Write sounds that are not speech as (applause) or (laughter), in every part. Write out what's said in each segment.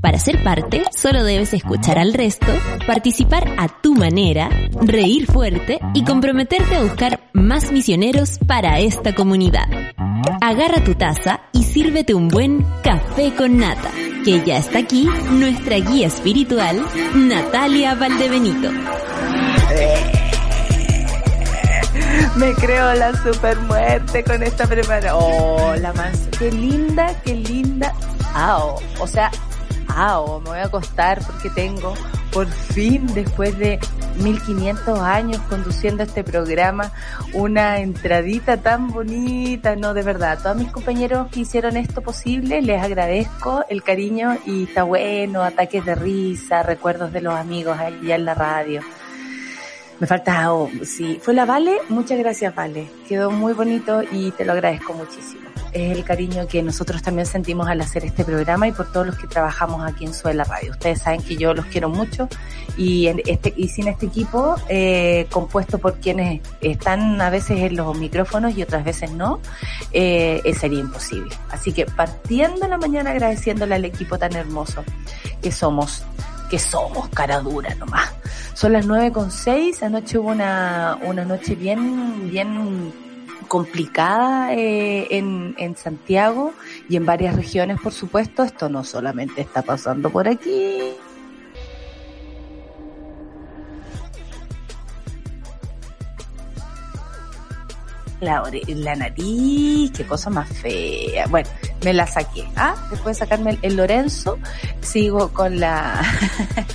Para ser parte, solo debes escuchar al resto, participar a tu manera, reír fuerte y comprometerte a buscar más misioneros para esta comunidad. Agarra tu taza y sírvete un buen café con nata, que ya está aquí nuestra guía espiritual, Natalia Valdebenito. Me creo la super muerte con esta preparación. Oh, la más, qué linda, qué linda. Ah, o sea, me voy a acostar porque tengo, por fin, después de 1500 años conduciendo este programa, una entradita tan bonita, no, de verdad, todos mis compañeros que hicieron esto posible, les agradezco el cariño y está bueno, ataques de risa, recuerdos de los amigos allá en la radio. Me falta, oh, sí, fue la Vale, muchas gracias Vale, quedó muy bonito y te lo agradezco muchísimo es el cariño que nosotros también sentimos al hacer este programa y por todos los que trabajamos aquí en Suela Radio. Ustedes saben que yo los quiero mucho y, en este, y sin este equipo eh, compuesto por quienes están a veces en los micrófonos y otras veces no, eh, sería imposible. Así que partiendo la mañana agradeciéndole al equipo tan hermoso que somos que somos cara dura nomás. Son las nueve con seis, anoche hubo una, una noche bien, bien complicada eh, en, en Santiago y en varias regiones, por supuesto. Esto no solamente está pasando por aquí, la, la nariz, qué cosa más fea. Bueno, me la saqué. Ah, después de sacarme el, Lorenzo, sigo con la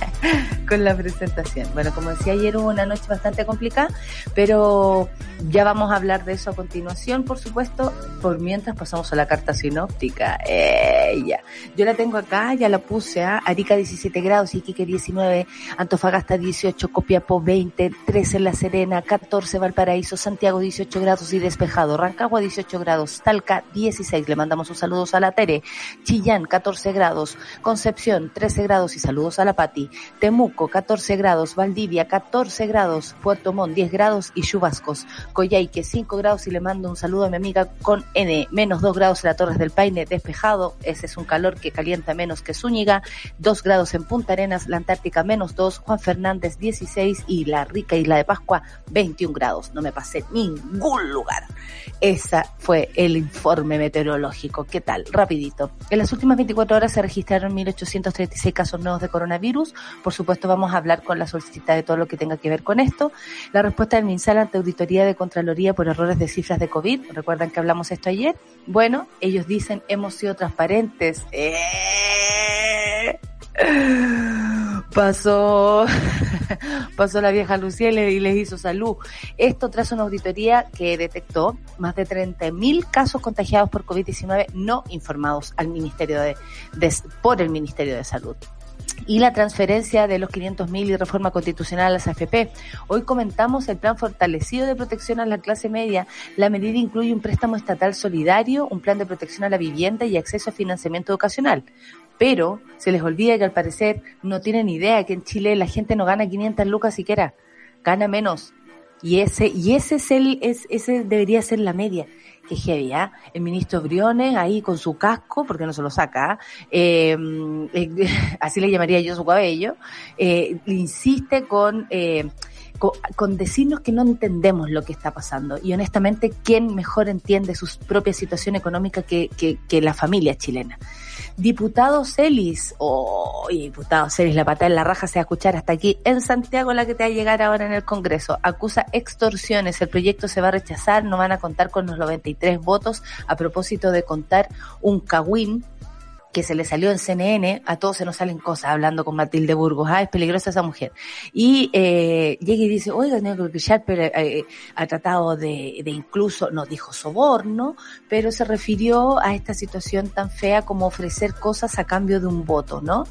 (laughs) con la presentación. Bueno, como decía ayer hubo una noche bastante complicada, pero ya vamos a hablar de eso a continuación, por supuesto. Por mientras pasamos a la carta sinóptica. Ella. Yo la tengo acá, ya la puse a ¿ah? Arica 17 grados, Iquique 19, Antofagasta 18, Copiapó 20, 13 en La Serena, 14 Valparaíso, Santiago 18 grados despejado. Rancagua 18 grados, Talca 16, le mandamos un saludos a la Tere. Chillán 14 grados, Concepción 13 grados y saludos a la Pati. Temuco 14 grados, Valdivia 14 grados, Puerto Montt 10 grados y Chubascos. Coyhaique 5 grados y le mando un saludo a mi amiga con N, menos 2 grados en la Torres del Paine, despejado. Ese es un calor que calienta menos que Zúñiga. 2 grados en Punta Arenas, la Antártica menos 2, Juan Fernández 16 y la rica isla de Pascua 21 grados. No me pasé ningún lugar esa fue el informe meteorológico. ¿Qué tal? Rapidito. En las últimas 24 horas se registraron 1.836 casos nuevos de coronavirus. Por supuesto, vamos a hablar con la solicitada de todo lo que tenga que ver con esto. La respuesta del MinSal ante auditoría de Contraloría por errores de cifras de COVID. ¿Recuerdan que hablamos esto ayer? Bueno, ellos dicen hemos sido transparentes. ¡Eh! Pasó, (laughs) pasó la vieja Lucía y les hizo salud. Esto tras una auditoría que detectó más de 30.000 casos contagiados por COVID-19 no informados al Ministerio de, por el Ministerio de Salud y la transferencia de los 500.000 y reforma constitucional a las AFP. Hoy comentamos el plan fortalecido de protección a la clase media. La medida incluye un préstamo estatal solidario, un plan de protección a la vivienda y acceso a financiamiento educacional pero se les olvida que al parecer no tienen idea que en Chile la gente no gana 500 lucas siquiera, gana menos. Y ese, y ese es el, es, ese debería ser la media. Que heavy, ¿ah? El ministro Briones ahí con su casco, porque no se lo saca, ¿ah? eh, eh, (laughs) así le llamaría yo su cabello, eh, insiste con, eh, con, decirnos que no entendemos lo que está pasando. Y honestamente, ¿quién mejor entiende su propia situación económica que, que la familia chilena? Diputado Celis, oh, diputado Celis, la pata en la raja se va a escuchar hasta aquí en Santiago, la que te va a llegar ahora en el Congreso. Acusa extorsiones, el proyecto se va a rechazar, no van a contar con los 93 votos a propósito de contar un cagüín que se le salió en CNN, a todos se nos salen cosas hablando con Matilde Burgos, ah, es peligrosa esa mujer. Y eh, llega y dice, oiga, que Sharper eh, eh, ha tratado de, de incluso, no dijo soborno, pero se refirió a esta situación tan fea como ofrecer cosas a cambio de un voto, ¿no?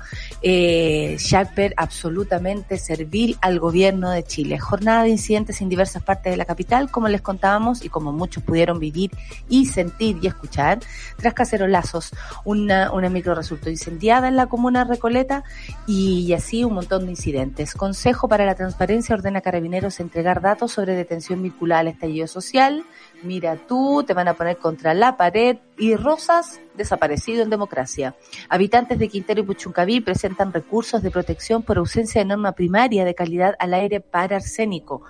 Eh, Sharper absolutamente servil al gobierno de Chile. Jornada de incidentes en diversas partes de la capital, como les contábamos y como muchos pudieron vivir y sentir y escuchar, tras cacerolazos, una, una micro resultó incendiada en la comuna Recoleta y así un montón de incidentes. Consejo para la Transparencia ordena a carabineros entregar datos sobre detención vinculada al estallido social. Mira tú, te van a poner contra la pared y Rosas desaparecido en democracia. Habitantes de Quintero y Puchuncaví presentan recursos de protección por ausencia de norma primaria de calidad al aire para arsénico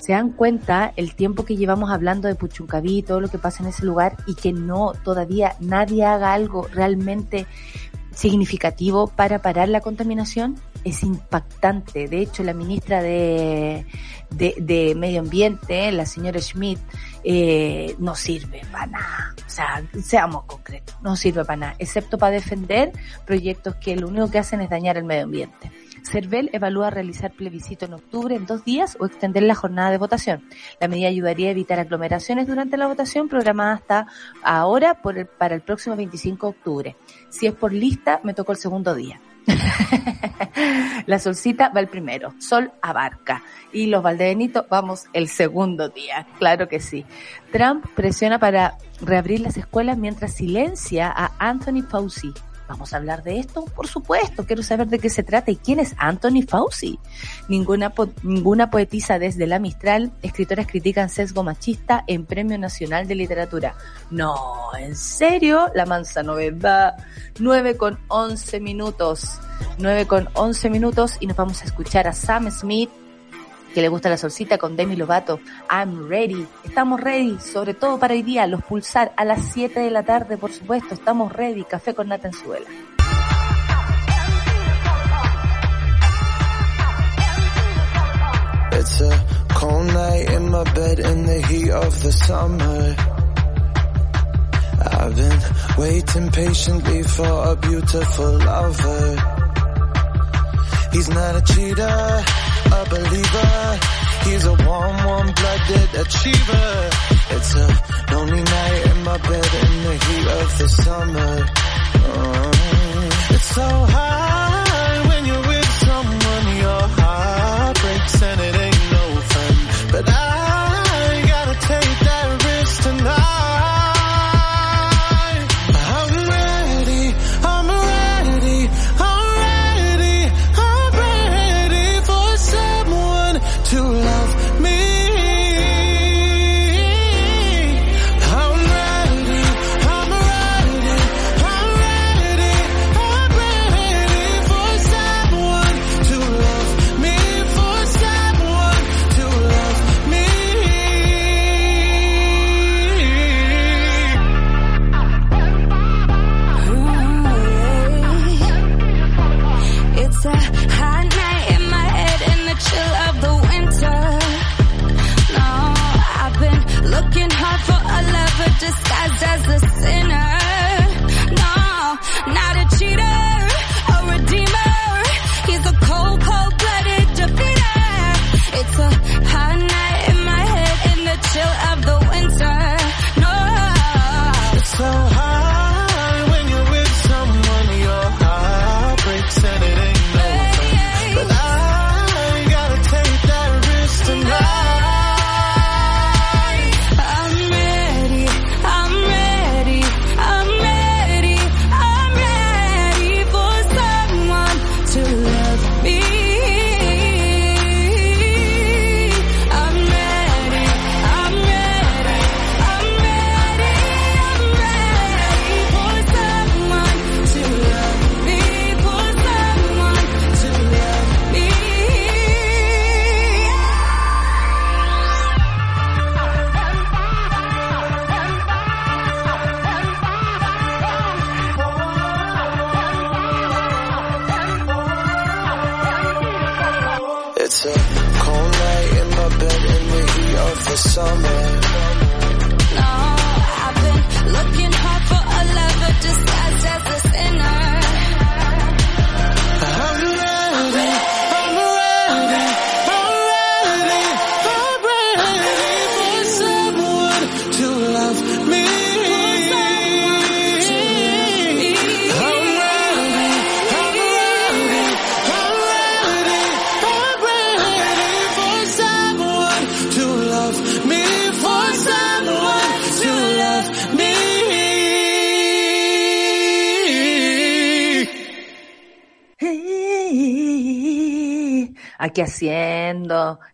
se dan cuenta el tiempo que llevamos hablando de Puchuncaví y todo lo que pasa en ese lugar y que no todavía nadie haga algo realmente significativo para parar la contaminación es impactante. De hecho, la ministra de, de, Medio Ambiente, la señora Schmidt, eh, no sirve para nada. O sea, seamos concretos, no sirve para nada, excepto para defender proyectos que lo único que hacen es dañar el medio ambiente. CERVEL evalúa realizar plebiscito en octubre en dos días o extender la jornada de votación. La medida ayudaría a evitar aglomeraciones durante la votación programada hasta ahora para el próximo 25 de octubre. Si es por lista, me tocó el segundo día. (laughs) la solcita va el primero, Sol abarca. Y los Valdebenitos vamos el segundo día, claro que sí. Trump presiona para reabrir las escuelas mientras silencia a Anthony Fauci, ¿Vamos a hablar de esto? Por supuesto, quiero saber de qué se trata y quién es Anthony Fauci. Ninguna, ninguna poetisa desde la Mistral, escritoras critican sesgo machista en Premio Nacional de Literatura. No, en serio, la mansa novedad. 9 con 11 minutos. 9 con 11 minutos y nos vamos a escuchar a Sam Smith que le gusta la solcita con Demi Lovato. I'm ready. Estamos ready, sobre todo para hoy día, los pulsar a las 7 de la tarde, por supuesto. Estamos ready. Café con nata en suela. It's a cold night in my bed in the heat of the summer. I've been waiting patiently for a beautiful lover. He's not a cheater. a believer. He's a warm, warm-blooded achiever. It's a lonely night in my bed in the heat of the summer. Oh, it's so hard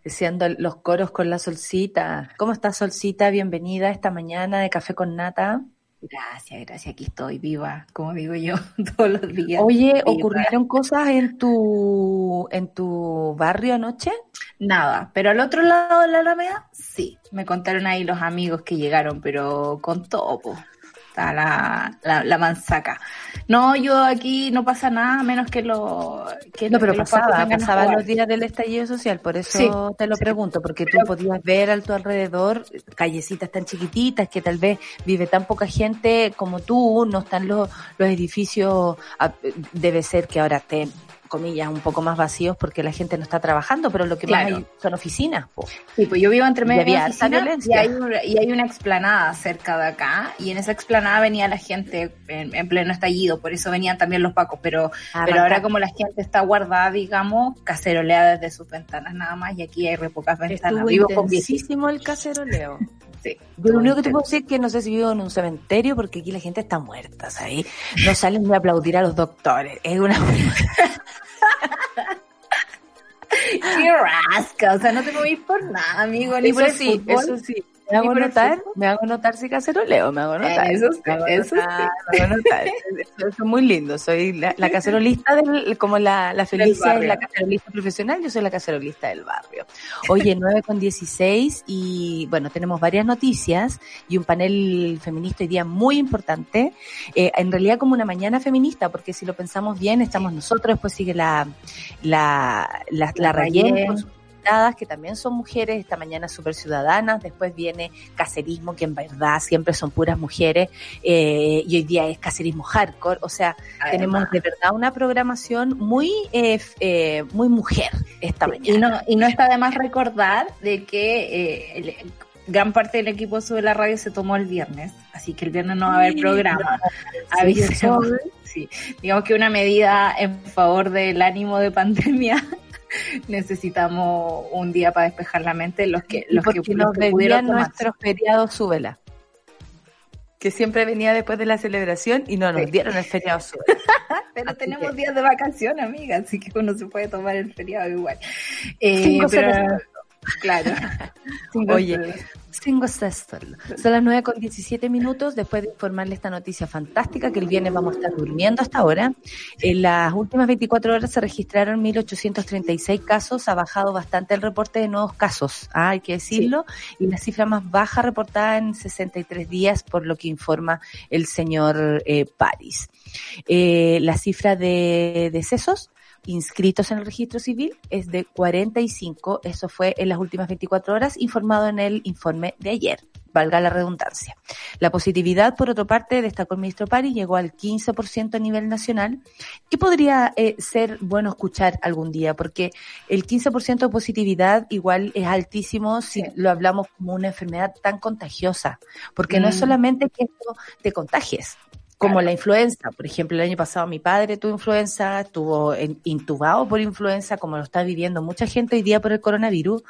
haciendo los coros con la Solcita. ¿Cómo estás, Solcita? Bienvenida esta mañana de Café con Nata. Gracias, gracias. Aquí estoy viva, como digo yo, (laughs) todos los días. Oye, ¿ocurrieron cosas en tu, en tu barrio anoche? Nada, pero al otro lado de la Alameda, sí. Me contaron ahí los amigos que llegaron, pero con topo la, la, manzaca. No, yo aquí no pasa nada menos que lo que No, pero pasaba, pasaba los días del estallido social, por eso te lo pregunto, porque tú podías ver a tu alrededor callecitas tan chiquititas que tal vez vive tan poca gente como tú, no están los, los edificios, ah, debe ser que ahora estén comillas, un poco más vacíos porque la gente no está trabajando, pero lo que más hay son oficinas. Sí, pues yo vivo entre medio de y, hay, y hay una explanada cerca de acá, y en esa explanada venía la gente en, pleno estallido, por eso venían también los pacos, pero, ah, pero ahora como la gente está guardada, digamos, cacerolea desde sus ventanas nada más, y aquí hay re pocas ventanas. vivo con el caceroleo. (laughs) Sí. Yo lo único que te puedo decir es que no sé si vivo en un cementerio porque aquí la gente está muerta, ¿sabes? No salen ni a aplaudir a los doctores. Es una... (laughs) (laughs) Qué rasca, o sea, no te movís por nada, amigo, ni por sí, Eso sí, me hago notar, me hago notar si caceroleo, me hago notar. Eso, sí, eso Me hago notar. eso, es muy lindo. Soy la, la cacerolista del, como la, la Felicia es la cacerolista profesional, yo soy la cacerolista del barrio. Oye, (laughs) 9 con 16 y bueno, tenemos varias noticias y un panel feminista hoy día muy importante. Eh, en realidad como una mañana feminista, porque si lo pensamos bien, estamos nosotros, después sigue la, la, la, la, la que también son mujeres, esta mañana super ciudadanas, después viene cacerismo, que en verdad siempre son puras mujeres, eh, y hoy día es cacerismo hardcore, o sea, tenemos de verdad una programación muy, eh, eh, muy mujer esta mañana. Y no, y no está de más recordar de que gran parte del equipo sobre la radio se tomó el viernes, así que el viernes no va a haber programa. Sí, digamos que una medida en favor del ánimo de pandemia (laughs) necesitamos un día para despejar la mente. Los que, los que, nos debían nuestros feriados súbela. Que siempre venía después de la celebración y no nos dieron el feriado súbela. (laughs) pero tenemos días de vacación, amiga, así que uno se puede tomar el feriado igual. Eh, claro. (laughs) Oye, tengo sexto. Son las 9 con 17 minutos después de informarle esta noticia fantástica que el viernes vamos a estar durmiendo hasta ahora. En las últimas 24 horas se registraron 1.836 casos, ha bajado bastante el reporte de nuevos casos, ¿ah? hay que decirlo, y la cifra más baja reportada en 63 días por lo que informa el señor eh, Paris. Eh, la cifra de decesos inscritos en el registro civil es de 45, eso fue en las últimas 24 horas, informado en el informe de ayer, valga la redundancia. La positividad, por otra parte, destacó el ministro Pari, llegó al 15% a nivel nacional, que podría eh, ser bueno escuchar algún día, porque el 15% de positividad igual es altísimo si lo hablamos como una enfermedad tan contagiosa, porque no es mm. solamente que esto te contagies, como la influenza. Por ejemplo, el año pasado mi padre tuvo influenza, estuvo intubado por influenza, como lo está viviendo mucha gente hoy día por el coronavirus.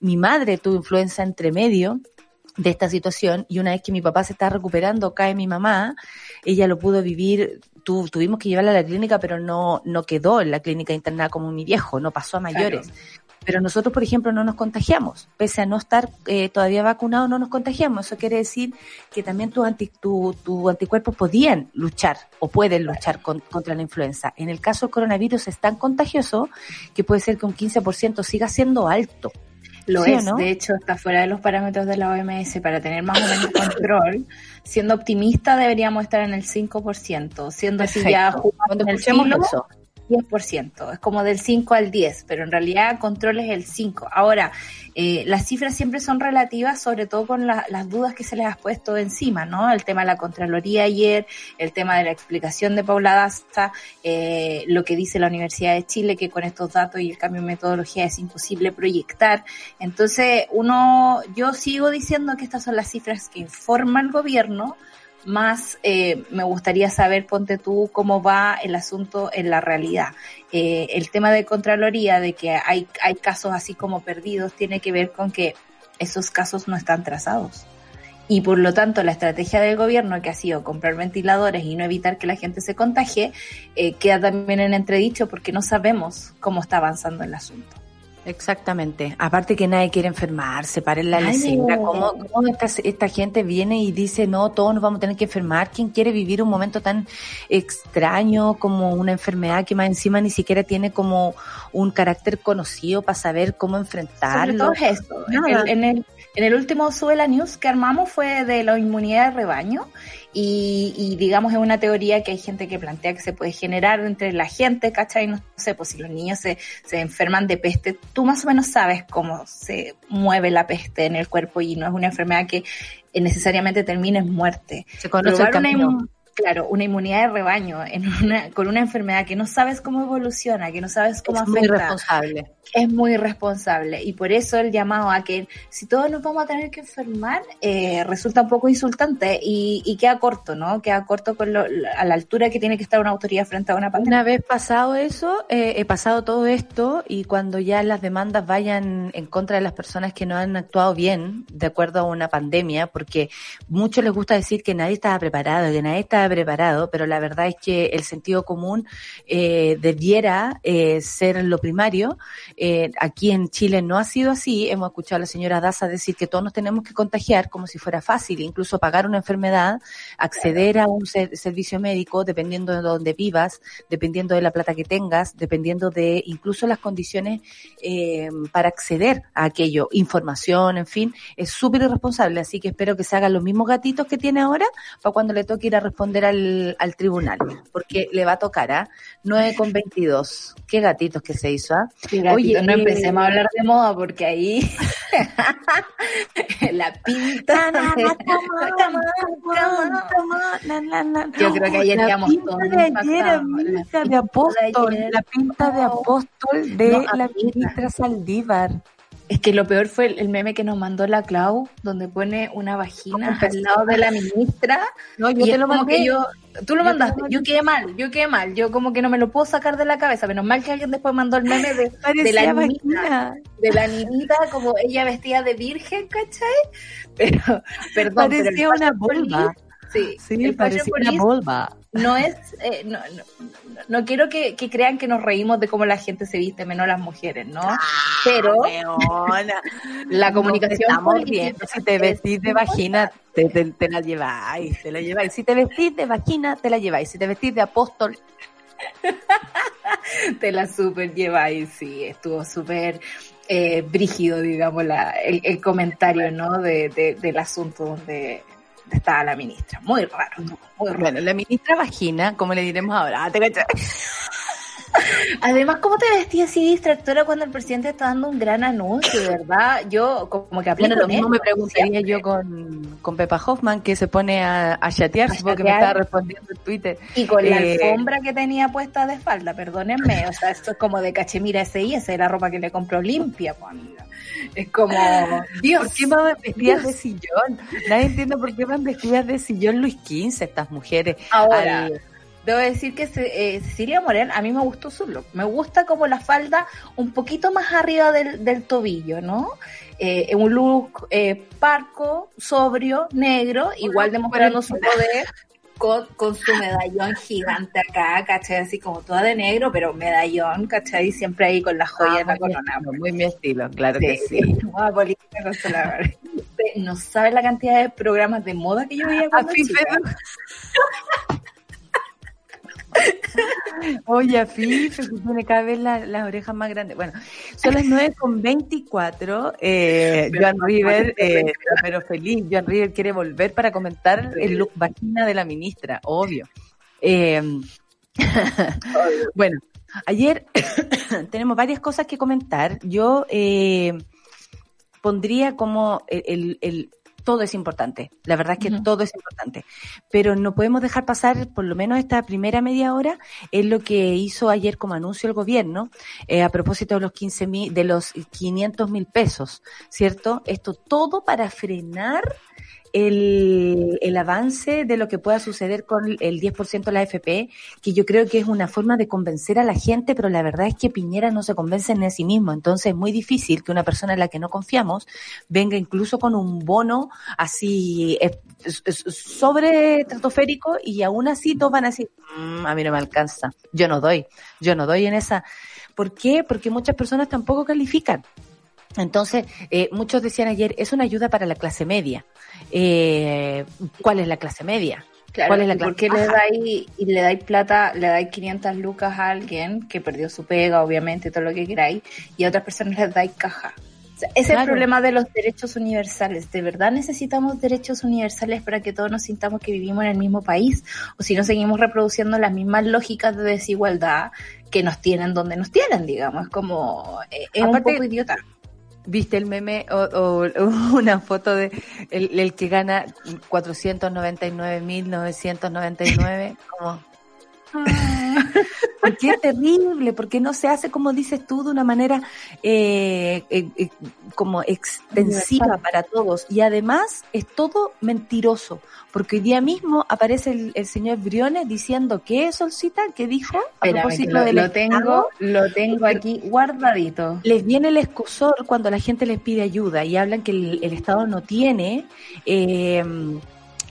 Mi madre tuvo influenza entre medio de esta situación y una vez que mi papá se está recuperando, cae mi mamá, ella lo pudo vivir, tuvimos que llevarla a la clínica, pero no, no quedó en la clínica internada como mi viejo, no pasó a mayores. Pero nosotros, por ejemplo, no nos contagiamos. Pese a no estar eh, todavía vacunados, no nos contagiamos. Eso quiere decir que también tus anti, tu, tu anticuerpos podían luchar o pueden luchar contra la influenza. En el caso del coronavirus es tan contagioso que puede ser que un 15% siga siendo alto. Lo es, de hecho está fuera de los parámetros de la OMS para tener más o menos control. Siendo optimista deberíamos estar en el 5%, siendo así ya jugando en el eso 10%, es como del 5 al 10, pero en realidad control es el 5. Ahora, eh, las cifras siempre son relativas, sobre todo con las dudas que se les ha puesto encima, ¿no? El tema de la Contraloría ayer, el tema de la explicación de Paula Dasta, eh, lo que dice la Universidad de Chile, que con estos datos y el cambio de metodología es imposible proyectar. Entonces, uno, yo sigo diciendo que estas son las cifras que informa el gobierno, más eh, me gustaría saber, ponte tú, cómo va el asunto en la realidad. Eh, el tema de Contraloría, de que hay, hay casos así como perdidos, tiene que ver con que esos casos no están trazados. Y por lo tanto, la estrategia del gobierno, que ha sido comprar ventiladores y no evitar que la gente se contagie, eh, queda también en entredicho porque no sabemos cómo está avanzando el asunto. Exactamente. Aparte que nadie quiere enfermarse, paren la lecera. ¿Cómo, cómo esta, esta, gente viene y dice, no, todos nos vamos a tener que enfermar? ¿Quién quiere vivir un momento tan extraño como una enfermedad que más encima ni siquiera tiene como un carácter conocido para saber cómo enfrentarlo? Sobre todo eso. En el, en el, último Sube la News que armamos fue de la inmunidad de rebaño y, digamos es una teoría que hay gente que plantea que se puede generar entre la gente, ¿cachai? No sé, pues si los niños se, se enferman de peste, tú más o menos sabes cómo se mueve la peste en el cuerpo y no es una enfermedad que necesariamente termine en muerte. Se conoce el claro, una inmunidad de rebaño en una, con una enfermedad que no sabes cómo evoluciona, que no sabes cómo es afecta. Es muy responsable. Es muy responsable. Y por eso el llamado a que si todos nos vamos a tener que enfermar, eh, resulta un poco insultante y, y, queda corto, ¿no? Queda corto con lo, a la altura que tiene que estar una autoridad frente a una pandemia. Una vez pasado eso, eh, he pasado todo esto y cuando ya las demandas vayan en contra de las personas que no han actuado bien de acuerdo a una pandemia, porque muchos les gusta decir que nadie estaba preparado, que nadie estaba preparado, pero la verdad es que el sentido común eh, debiera eh, ser lo primario. Eh, aquí en Chile no ha sido así. Hemos escuchado a la señora Daza decir que todos nos tenemos que contagiar como si fuera fácil, incluso pagar una enfermedad, acceder a un servicio médico, dependiendo de donde vivas, dependiendo de la plata que tengas, dependiendo de incluso las condiciones eh, para acceder a aquello, información, en fin, es súper irresponsable. Así que espero que se hagan los mismos gatitos que tiene ahora para cuando le toque ir a responder al, al tribunal, porque le va a tocar, ¿ah? 9 con 22. Qué gatitos que se hizo, ¿ah? Oye, no empecemos a hablar de moda porque ahí (laughs) la pinta Yo creo que ayer quedamos todos de ayer, la de apóstol, la pinta de apóstol de la ministra Saldívar. Es que lo peor fue el, meme que nos mandó la Clau, donde pone una vagina al lado de la ministra. No, yo te lo mandé. Yo, tú lo mandaste, yo quedé mal, yo quedé mal. Yo como que no me lo puedo sacar de la cabeza. Menos mal que alguien después mandó el meme de, (laughs) de la niñita. De la niñita como ella vestida de virgen, ¿cachai? (laughs) Pero, perdón. Parecía una. Sí, sí parecía una no es, eh, no, no, quiero que, crean que nos reímos de cómo la gente se viste, menos las mujeres, ¿no? Ah, Pero la comunicación estamos viendo. Si te vestís de vagina, te, te, la lleváis, te la lleváis. Si te vestís de vagina, te la lleváis. Si te vestís de apóstol, (laughs) te la super lleváis, sí, estuvo súper eh, brígido, digamos, la, el, comentario, ¿no? De, del asunto donde estaba la ministra. Muy raro, muy raro. Bueno, la ministra vagina, como le diremos ahora, ah, (laughs) Además, ¿cómo te vestías así distractora cuando el presidente está dando un gran anuncio, verdad? Yo como que bueno, lo mismo me preguntaría yo con, con Pepa Hoffman, que se pone a, a chatear, porque me estaba respondiendo en Twitter. Y con la eh, alfombra que tenía puesta de espalda, perdónenme, o sea, esto es como de cachemira ese y esa es la ropa que le compró limpia, pues, amiga. Es como, (laughs) Dios. ¿Por qué van vestidas de sillón? Nadie entiende por qué van vestidas de sillón Luis XV estas mujeres. Ahora, debo decir que eh, Cecilia Morel, a mí me gustó su look. Me gusta como la falda un poquito más arriba del, tobillo, ¿no? Eh, un look eh, parco, sobrio, negro, igual demostrando su (laughs) poder con, su medallón gigante acá, ¿cachai? Así como toda de negro, pero medallón, ¿cachai? Siempre ahí con la joya ah, en la corona. muy mi estilo, claro que sí. (laughs) no (laughs) sabes la cantidad de programas de moda que yo veía cuando chica. Oye, Fife, que tiene cada vez las orejas más grandes. Bueno, son las 9 con 24. Eh, Joan River, eh, pero feliz. Joan River quiere volver para comentar el look vagina de la ministra, obvio. Eh, (laughs) bueno, ayer (coughs) tenemos varias cosas que comentar. Yo eh, pondría como el, el todo es importante. La verdad es que todo es importante. Pero no podemos dejar pasar por lo menos esta primera media hora es lo que hizo ayer como anuncio el gobierno eh, a propósito de los 15 mil, de los 500 mil pesos, ¿cierto? Esto todo para frenar el, el avance de lo que pueda suceder con el 10% de la FP, que yo creo que es una forma de convencer a la gente, pero la verdad es que Piñera no se convence en sí mismo. Entonces es muy difícil que una persona en la que no confiamos venga incluso con un bono así sobre estratosférico y aún así todos van a decir, mm, a mí no me alcanza, yo no doy, yo no doy en esa ¿Por qué? Porque muchas personas tampoco califican. Entonces, eh, muchos decían ayer, es una ayuda para la clase media. Eh, ¿Cuál es la clase media? ¿Cuál es la clase? ¿Por qué le dais y le dais plata, le dais 500 lucas a alguien que perdió su pega, obviamente, todo lo que queráis, y a otras personas les dais caja? ese es el problema de los derechos universales. ¿De verdad necesitamos derechos universales para que todos nos sintamos que vivimos en el mismo país? ¿O si no seguimos reproduciendo las mismas lógicas de desigualdad que nos tienen donde nos tienen, digamos? Es como, eh, es un poco idiota. ¿Viste el meme o, (laughs) una foto de el, que gana 499.999? Como, ah. Porque es terrible, porque no se hace, como dices tú, de una manera eh, eh, eh, como extensiva para todos. Y además es todo mentiroso, porque hoy día mismo aparece el, señor Briones diciendo que Solcita, que dijo a propósito lo, lo tengo, lo tengo aquí guardadito. Les viene el escosor cuando la gente les pide ayuda y hablan que el, el Estado no tiene eh,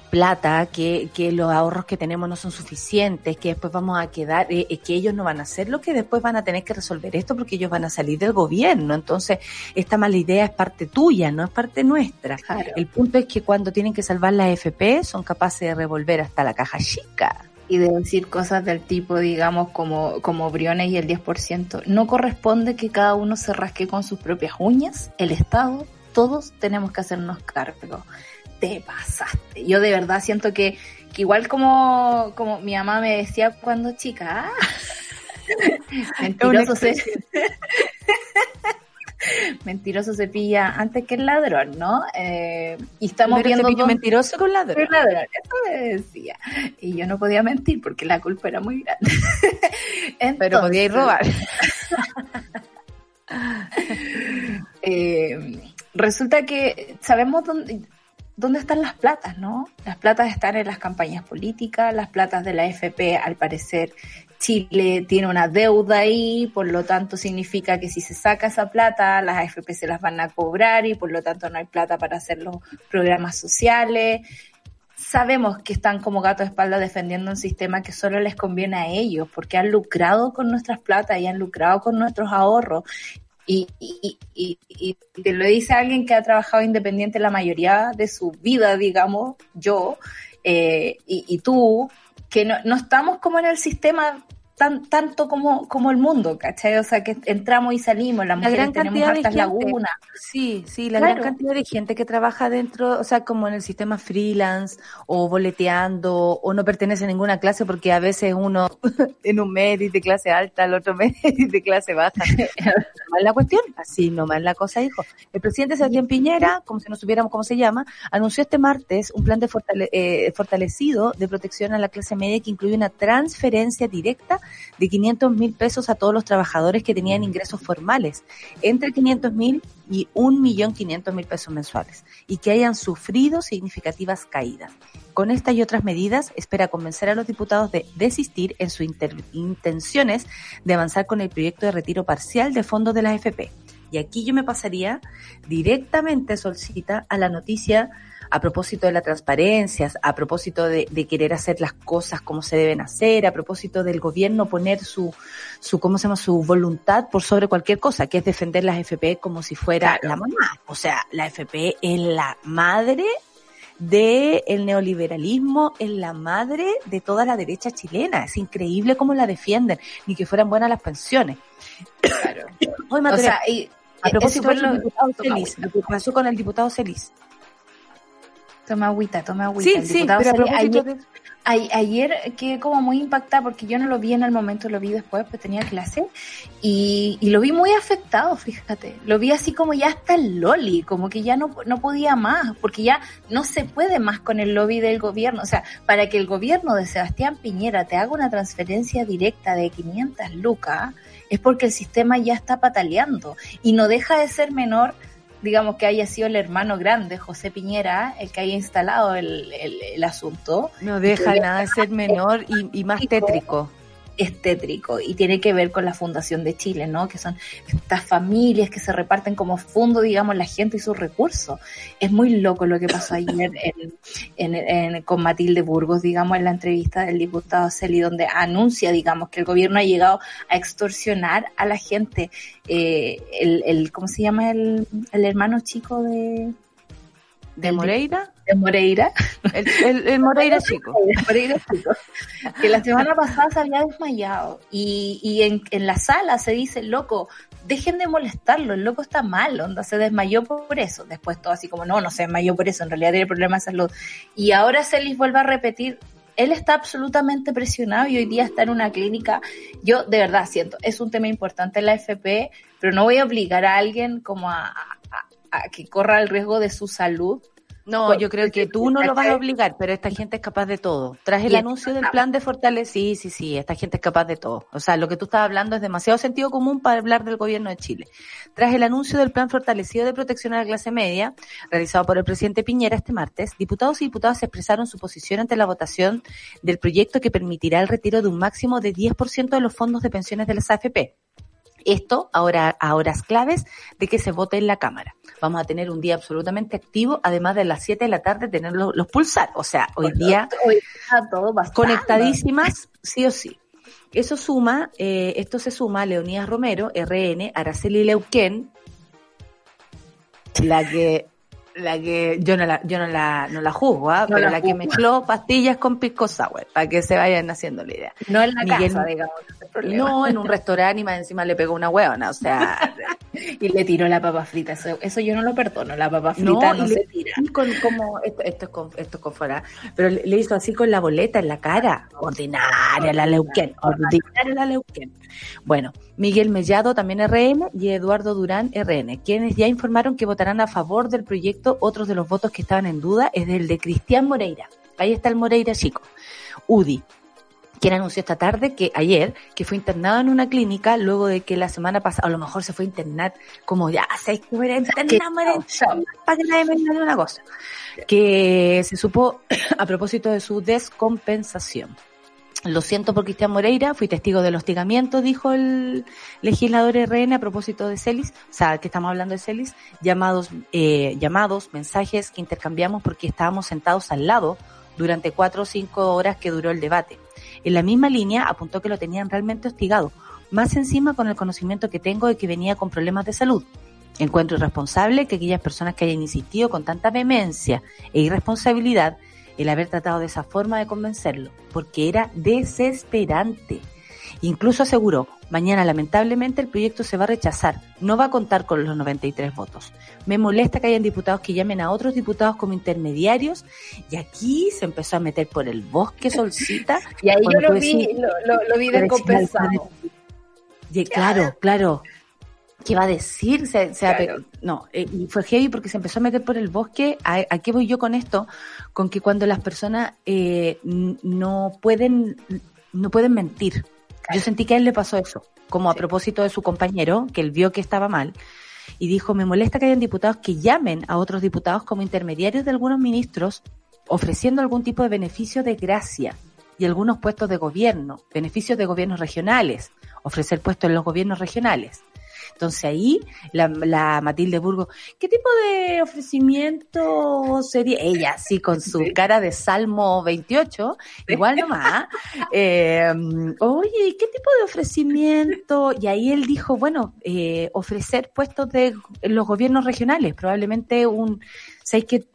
plata, que, que los ahorros que tenemos no son suficientes, que después vamos a quedar, eh, eh, que ellos no van a hacer lo que después van a tener que resolver esto porque ellos van a salir del gobierno. Entonces, esta mala idea es parte tuya, no es parte nuestra. El punto es que cuando tienen que salvar las FP son capaces de revolver hasta la caja chica y de decir cosas del tipo, digamos, como, como Briones y el 10%. No corresponde que cada uno se rasque con sus propias uñas. El Estado, todos tenemos que hacernos cargo te pasaste. Yo de verdad siento que, igual como, como mi mamá me decía cuando chica, ah, (laughs) mentiroso se... (laughs) mentiroso se pilla antes que el ladrón, ¿no? Eh, y estamos viendo mentiroso con ladrón. ladrón, eso me decía. Y yo no podía mentir porque la culpa era muy grande. (laughs) Pero podía ir robar. eh, resulta que sabemos dónde, ¿dónde están las platas, no? Las platas están en las campañas políticas, las platas de la FP, al parecer, Chile tiene una deuda ahí, por lo tanto significa que si se saca esa plata, las AFP se las van a cobrar y por lo tanto no hay plata para hacer los programas sociales. Sabemos que están como gato de espalda defendiendo un sistema que solo les conviene a ellos, porque han lucrado con nuestras platas y han lucrado con nuestros ahorros y, y, y, y, te lo dice alguien que ha trabajado independiente la mayoría de su vida, digamos, yo, eh, y, tú, que no, no estamos como en el sistema tan, tanto como, como el mundo, ¿cachai? O sea, que entramos y salimos, las mujeres gran tenemos hartas lagunas. Sí, sí, la gran cantidad de gente que trabaja dentro, o sea, como en el sistema freelance, o boleteando, o no pertenece a ninguna clase, porque a veces uno (laughs) en un mes de clase alta, el otro (laughs) mes de clase baja. (laughs) no es la cuestión, así nomás la cosa, hijo. El presidente Sebastián Piñera, como si no supiéramos cómo se llama, anunció este martes un plan de eh, fortalecido de protección a la clase media que incluye una transferencia directa de 500 mil pesos a todos los trabajadores que tenían ingresos formales, entre 500 mil y 1.500.000 pesos mensuales, y que hayan sufrido significativas caídas. Con esta y otras medidas, espera convencer a los diputados de desistir en sus intenciones de avanzar con el proyecto de retiro parcial de fondos de la AFP. Y aquí yo me pasaría directamente, Solcita, a la noticia a propósito de la transparencia, a propósito de, querer hacer las cosas como se deben hacer, a propósito del gobierno poner su, su, ¿cómo se llama? Su voluntad por sobre cualquier cosa, que es defender las FP como si fuera la mamá. O sea, la FP es la madre del el neoliberalismo, es la madre de toda la derecha chilena. Es increíble cómo la defienden, ni que fueran buenas las pensiones. Claro. (coughs) o sea, y, a propósito del diputado Celis, lo que pasó con el diputado Celis. Toma agüita, toma agüita. Sí, sí, pero ayer, ayer quedé como muy impactada porque yo no lo vi en el momento, lo vi después, pues tenía clase y, y lo vi muy afectado, fíjate. Lo vi así como ya hasta el loli, como que ya no, no podía más, porque ya no se puede más con el lobby del gobierno. O sea, para que el gobierno de Sebastián Piñera te haga una transferencia directa de 500 lucas, es porque el sistema ya está pataleando y no deja de ser menor digamos, que haya sido el hermano grande, José Piñera, el que haya instalado el, el, asunto. No deja nada de ser menor y, más tétrico. Es tétrico y tiene que ver con la Fundación de Chile, ¿no? Que son estas familias que se reparten como fondo, digamos, la gente y sus recursos. Es muy loco lo que pasó ayer con Matilde Burgos, digamos, en la entrevista del diputado Celi, donde anuncia, digamos, que el gobierno ha llegado a extorsionar a la gente. Eh, el, el, ¿cómo se llama el, el hermano chico de, ¿De Moreira? De Moreira. El, Moreira (laughs) chico. El Moreira chico. Que la semana pasada se había desmayado. Y, y en, en, la sala se dice, loco, dejen de molestarlo, el loco está mal, onda, se desmayó por eso. Después todo así como, no, no se desmayó por eso, en realidad tiene problemas de salud. Y ahora Celis vuelve a repetir, él está absolutamente presionado y hoy día está en una clínica. Yo de verdad siento, es un tema importante en la FP, pero no voy a obligar a alguien como a, a que corra el riesgo de su salud. No, yo creo que tú no lo vas a obligar, pero esta gente es capaz de todo. Tras el anuncio del plan de fortaleza, sí, sí, sí, esta gente es capaz de todo. O sea, lo que tú estás hablando es demasiado sentido común para hablar del gobierno de Chile. Tras el anuncio del plan fortalecido de protección a la clase media, realizado por el presidente Piñera este martes, diputados y diputadas expresaron su posición ante la votación del proyecto que permitirá el retiro de un máximo de 10% de los fondos de pensiones de las AFP. Esto ahora a horas claves de que se vote en la Cámara. Vamos a tener un día absolutamente activo, además de las 7 de la tarde tener los, pulsar. O sea, hoy día conectadísimas, sí o sí. Eso suma, eh, esto se suma a Leonidas Romero, RN, Araceli Leuquén, la que la que yo no la, yo no la, no la juzgo, ¿ah? pero la, que mezcló pastillas con pisco sour, para que se vayan haciendo la idea. No en la casa, digamos. No, en un restaurante y más encima le pegó una hueona, o sea. (laughs) (laughs) y le tiró la papa frita, eso, eso yo no lo perdono, la papa frita no, se tira. Con, como, esto, esto, es con, esto es con fuera, pero le, hizo así con la boleta en la cara. Ordinaria la Leuquén, ordinaria la Leuquén. Bueno, Miguel Mellado también RN y Eduardo Durán RN, quienes ya informaron que votarán a favor del proyecto. Otros de los votos que estaban en duda es el de Cristian Moreira. Ahí está el Moreira chico. UDI, quien anunció esta tarde que ayer, que fue internado en una clínica luego de que la semana pasada, a lo mejor se fue a internar como ya, se que para que nadie me una cosa, que se supo (clears throat) a propósito de su descompensación. Lo siento por Cristian Moreira, fui testigo del hostigamiento, dijo el legislador RN a propósito de Celis, o sea, que estamos hablando de Celis, llamados, eh, llamados, mensajes que intercambiamos porque estábamos sentados al lado durante cuatro o cinco horas que duró el debate. En la misma línea apuntó que lo tenían realmente hostigado, más encima con el conocimiento que tengo de que venía con problemas de salud. Encuentro irresponsable que aquellas personas que hayan insistido con tanta vehemencia e irresponsabilidad el haber tratado de esa forma de convencerlo, porque era desesperante. Incluso aseguró, mañana lamentablemente el proyecto se va a rechazar, no va a contar con los 93 votos. Me molesta que hayan diputados que llamen a otros diputados como intermediarios y aquí se empezó a meter por el bosque solcita. (laughs) y ahí yo lo vi, lo, vi descompensado. claro, claro. ¿Qué va a decir? Se, no, eh, y fue heavy porque se empezó a meter por el bosque. ¿A, qué voy yo con esto? Con que cuando las personas eh, no pueden no pueden mentir. Yo sentí que a él le pasó eso, como a propósito de su compañero, que él vio que estaba mal, y dijo, me molesta que hayan diputados que llamen a otros diputados como intermediarios de algunos ministros, ofreciendo algún tipo de beneficio de gracia y algunos puestos de gobierno, beneficios de gobiernos regionales, ofrecer puestos en los gobiernos regionales. Entonces ahí la, Matilde Burgo, ¿qué tipo de ofrecimiento sería? Ella, sí, con su cara de Salmo 28, igual nomás. Eh, Oye, ¿qué tipo de ofrecimiento? Y ahí él dijo, bueno, eh, ofrecer puestos de los gobiernos regionales, probablemente un, ¿sabes que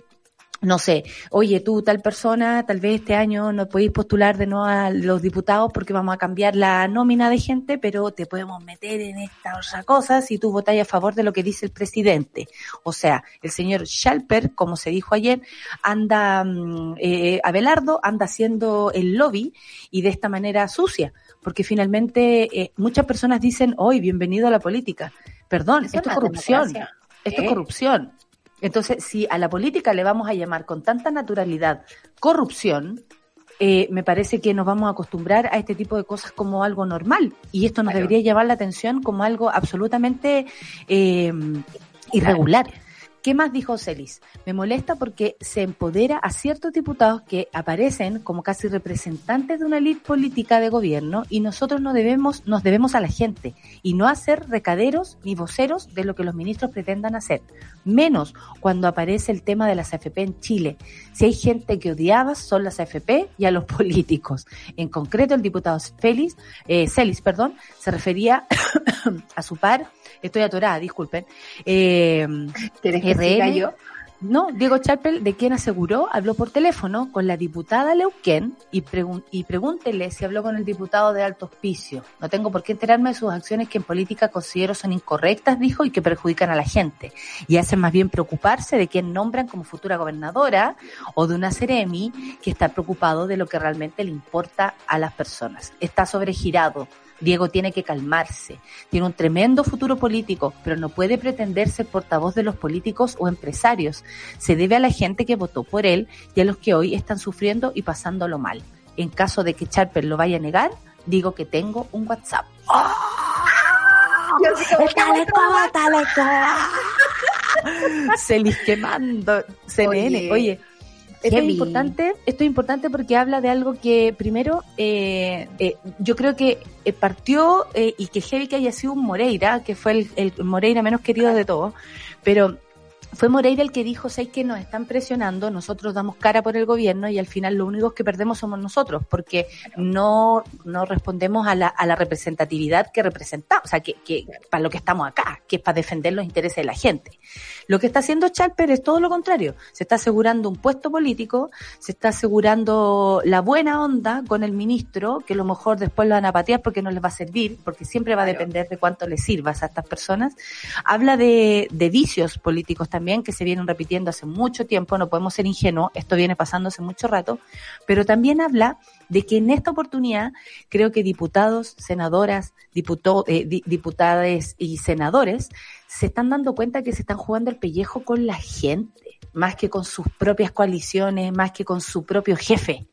no sé, oye, tú tal persona, tal vez este año no podéis postular de nuevo a los diputados porque vamos a cambiar la nómina de gente, pero te podemos meter en esta otra cosa si tú votáis a favor de lo que dice el presidente. O sea, el señor Schalper, como se dijo ayer, anda, mm, eh, Abelardo anda haciendo el lobby y de esta manera sucia, porque finalmente eh, muchas personas dicen, hoy, bienvenido a la política. Perdón, esto es corrupción. Esto es corrupción. Entonces, si a la política le vamos a llamar con tanta naturalidad corrupción, eh, me parece que nos vamos a acostumbrar a este tipo de cosas como algo normal. Y esto nos debería llamar la atención como algo absolutamente eh, irregular. ¿Qué más dijo Celis? Me molesta porque se empodera a ciertos diputados que aparecen como casi representantes de una elite política de gobierno y nosotros no debemos, nos debemos a la gente y no a ser recaderos ni voceros de lo que los ministros pretendan hacer. Menos cuando aparece el tema de las AFP en Chile. Si hay gente que odiaba son las AFP y a los (laughs) políticos. En concreto el diputado Félix, eh, Celis, perdón, se refería (coughs) a su par estoy atorada, disculpen. Eh, que yo? No, Diego Chapel, de quien aseguró, habló por teléfono con la diputada Leuquén y, y pregúntele si habló con el diputado de alto hospicio. No tengo por qué enterarme de sus acciones que en política considero son incorrectas, dijo, y que perjudican a la gente. Y hacen más bien preocuparse de quién nombran como futura gobernadora o de una Ceremi que está preocupado de lo que realmente le importa a las personas. Está sobregirado Diego tiene que calmarse. Tiene un tremendo futuro político, pero no puede pretender ser portavoz de los políticos o empresarios. Se debe a la gente que votó por él y a los que hoy están sufriendo y pasándolo mal. En caso de que Charper lo vaya a negar, digo que tengo un WhatsApp. ¡Oh! Celis quemando CNN. Oye esto es importante, esto es importante porque habla de algo que primero eh, eh, yo creo que eh, partió y que heavy que haya sido un Moreira, que fue el, el Moreira menos querido de todos, pero fue Moreira el que dijo, sé que nos están presionando, nosotros damos cara por el gobierno y al final lo único que perdemos somos nosotros, porque no, no respondemos a la, a la representatividad que representamos, o sea, que, que para lo que estamos acá, que es para defender los intereses de la gente. Lo que está haciendo Chalper es todo lo contrario, se está asegurando un puesto político, se está asegurando la buena onda con el ministro, que a lo mejor después lo van a patear porque no les va a servir, porque siempre va a depender de cuánto les sirvas a estas personas. Habla de, de vicios políticos también que se vienen repitiendo hace mucho tiempo, no podemos ser ingenuos, esto viene pasando hace mucho rato, pero también habla de que en esta oportunidad creo que diputados, senadoras, diputó, eh, diputadas y senadores se están dando cuenta que se están jugando el pellejo con la gente, más que con sus propias coaliciones, más que con su propio jefe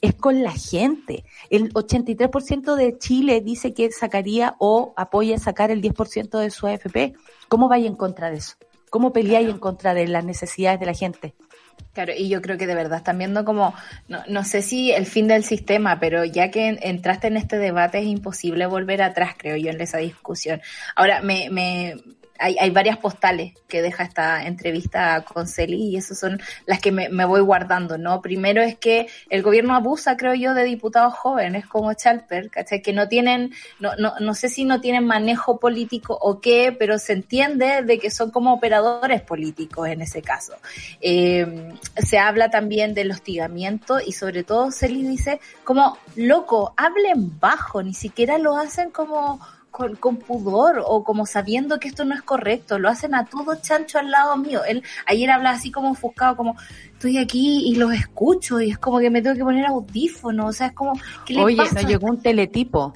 es con la gente. El 83% de Chile dice que sacaría o apoya sacar el 10% de su AFP. ¿Cómo vaya en contra de eso? ¿Cómo peleáis en contra de las necesidades de la gente? Claro, y yo creo que de verdad están viendo como, no, no sé si el fin del sistema, pero ya que entraste en este debate es imposible volver atrás, creo yo, en esa discusión. Ahora, me, me, hay, hay varias postales que deja esta entrevista con Celi y esas son las que me, voy guardando, ¿no? Primero es que el gobierno abusa, creo yo, de diputados jóvenes como Chalper, ¿cachai? Que no tienen, no, no, no sé si no tienen manejo político o qué, pero se entiende de que son como operadores políticos en ese caso. Eh, se habla también del hostigamiento y sobre todo Celi dice como, loco, hablen bajo, ni siquiera lo hacen como con, pudor o como sabiendo que esto no es correcto, lo hacen a todo chancho al lado mío. Él ayer habla así como ofuscado, como estoy aquí y los escucho y es como que me tengo que poner audífono, o sea, es como... Oye, no llegó un teletipo.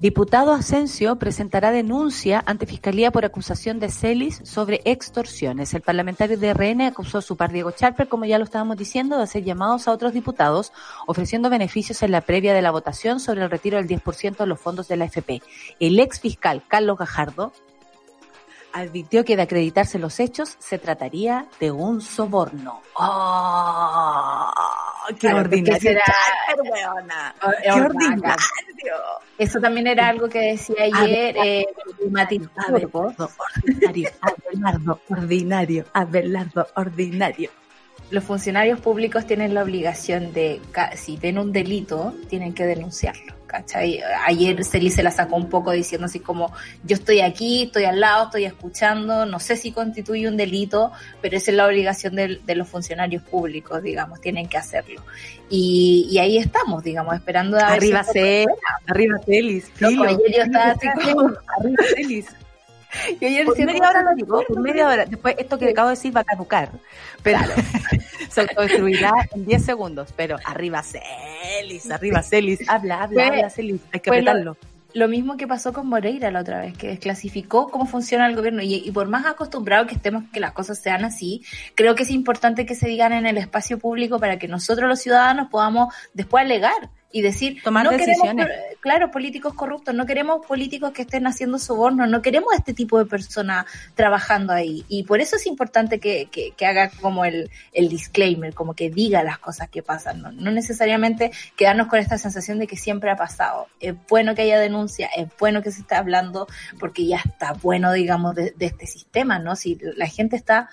Diputado Asensio presentará denuncia ante Fiscalía por acusación de Celis sobre extorsiones. El parlamentario de RN acusó a su par Diego Charper, como ya lo estábamos diciendo, de hacer llamados a otros diputados ofreciendo beneficios en la previa de la votación sobre el retiro del 10% de los fondos de la FP. El ex fiscal Carlos Gajardo advirtió que de acreditarse los hechos se trataría de un soborno. ¡Oh! ¡Qué ordinario! (laughs) ¡Qué ordinario! Eso también era algo que decía ayer eh, ordinario, Abelardo, ordinario, Abelardo, ordinario. Los funcionarios públicos tienen la obligación de, si ven un delito, tienen que denunciarlo ¿cachai? Ayer Celi se la sacó un poco diciendo así como, yo estoy aquí, estoy al lado, estoy escuchando, no sé si constituye un delito, pero esa es la obligación de, los funcionarios públicos, digamos, tienen que hacerlo. Y, ahí estamos, digamos, esperando a Arriba Celis, arriba Celis. ayer yo estaba así como, arriba Celis. (laughs) Y ayer por media hora no llegó, por media hora. Después, esto que acabo de decir va a caducar. Pero (laughs) se autodestruirá en 10 segundos. Pero arriba Celis, arriba Celis. Habla, habla, habla Celis. Hay que apretarlo. Lo, mismo que pasó con Moreira la otra vez, que desclasificó cómo funciona el gobierno. Y, y por más acostumbrado que estemos que las cosas sean así, creo que es importante que se digan en el espacio público para que nosotros los ciudadanos podamos después alegar y decir, Tomar no decisiones. queremos, claro, políticos corruptos, no queremos políticos que estén haciendo sobornos, no queremos este tipo de personas trabajando ahí. Y por eso es importante que, que, que haga como el, el disclaimer, como que diga las cosas que pasan, ¿no? no necesariamente quedarnos con esta sensación de que siempre ha pasado. Es bueno que haya denuncia, es bueno que se esté hablando, porque ya está bueno, digamos, de, de este sistema, ¿no? Si la gente está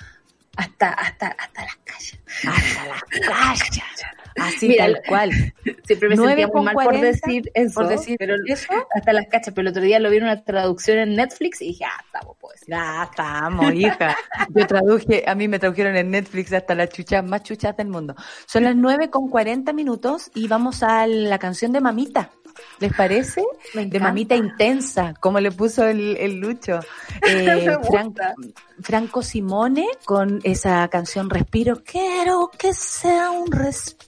hasta, hasta, hasta las calles. Hasta las calles. (laughs) Así Mira, tal cual. (laughs) Siempre me 9 sentía muy mal por 40, decir eso, por decir pero eso. hasta las cachas, pero el otro día lo vi en una traducción en Netflix y dije, ah, estamos, pues. Ya estamos, hija. (laughs) Yo traduje, a mí me tradujeron en Netflix hasta las chuchas más chuchas del mundo. Son las 9 con 40 minutos y vamos a la canción de Mamita. ¿Les parece? (gasps) De. Mamita Intensa, como le puso el, el Lucho. (laughs) Eh, Me gusta. Fran- Franco Simone con esa canción Respiro. Quiero que sea un respiro,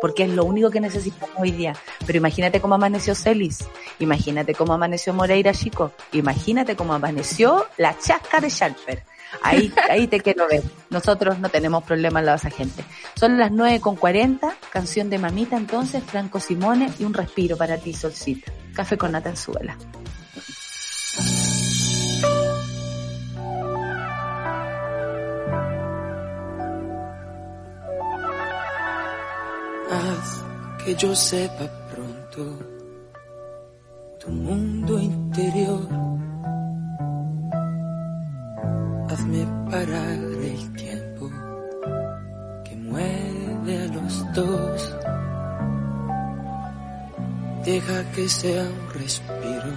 porque es lo único que necesitamos hoy día. Pero imagínate cómo amaneció Celis, imagínate cómo amaneció Moreira Chico, imagínate cómo amaneció la chasca de Schalper. Ahí, ahí te quiero ver. Nosotros no tenemos problemas de esa gente. Son las 9 con 40, canción de mamita entonces, Franco Simone y un respiro para ti, Solcita. Café con nata en suela. Haz que yo sepa pronto tu mundo interior. Hazme parar el tiempo que mueve a los dos. Deja que sea un respiro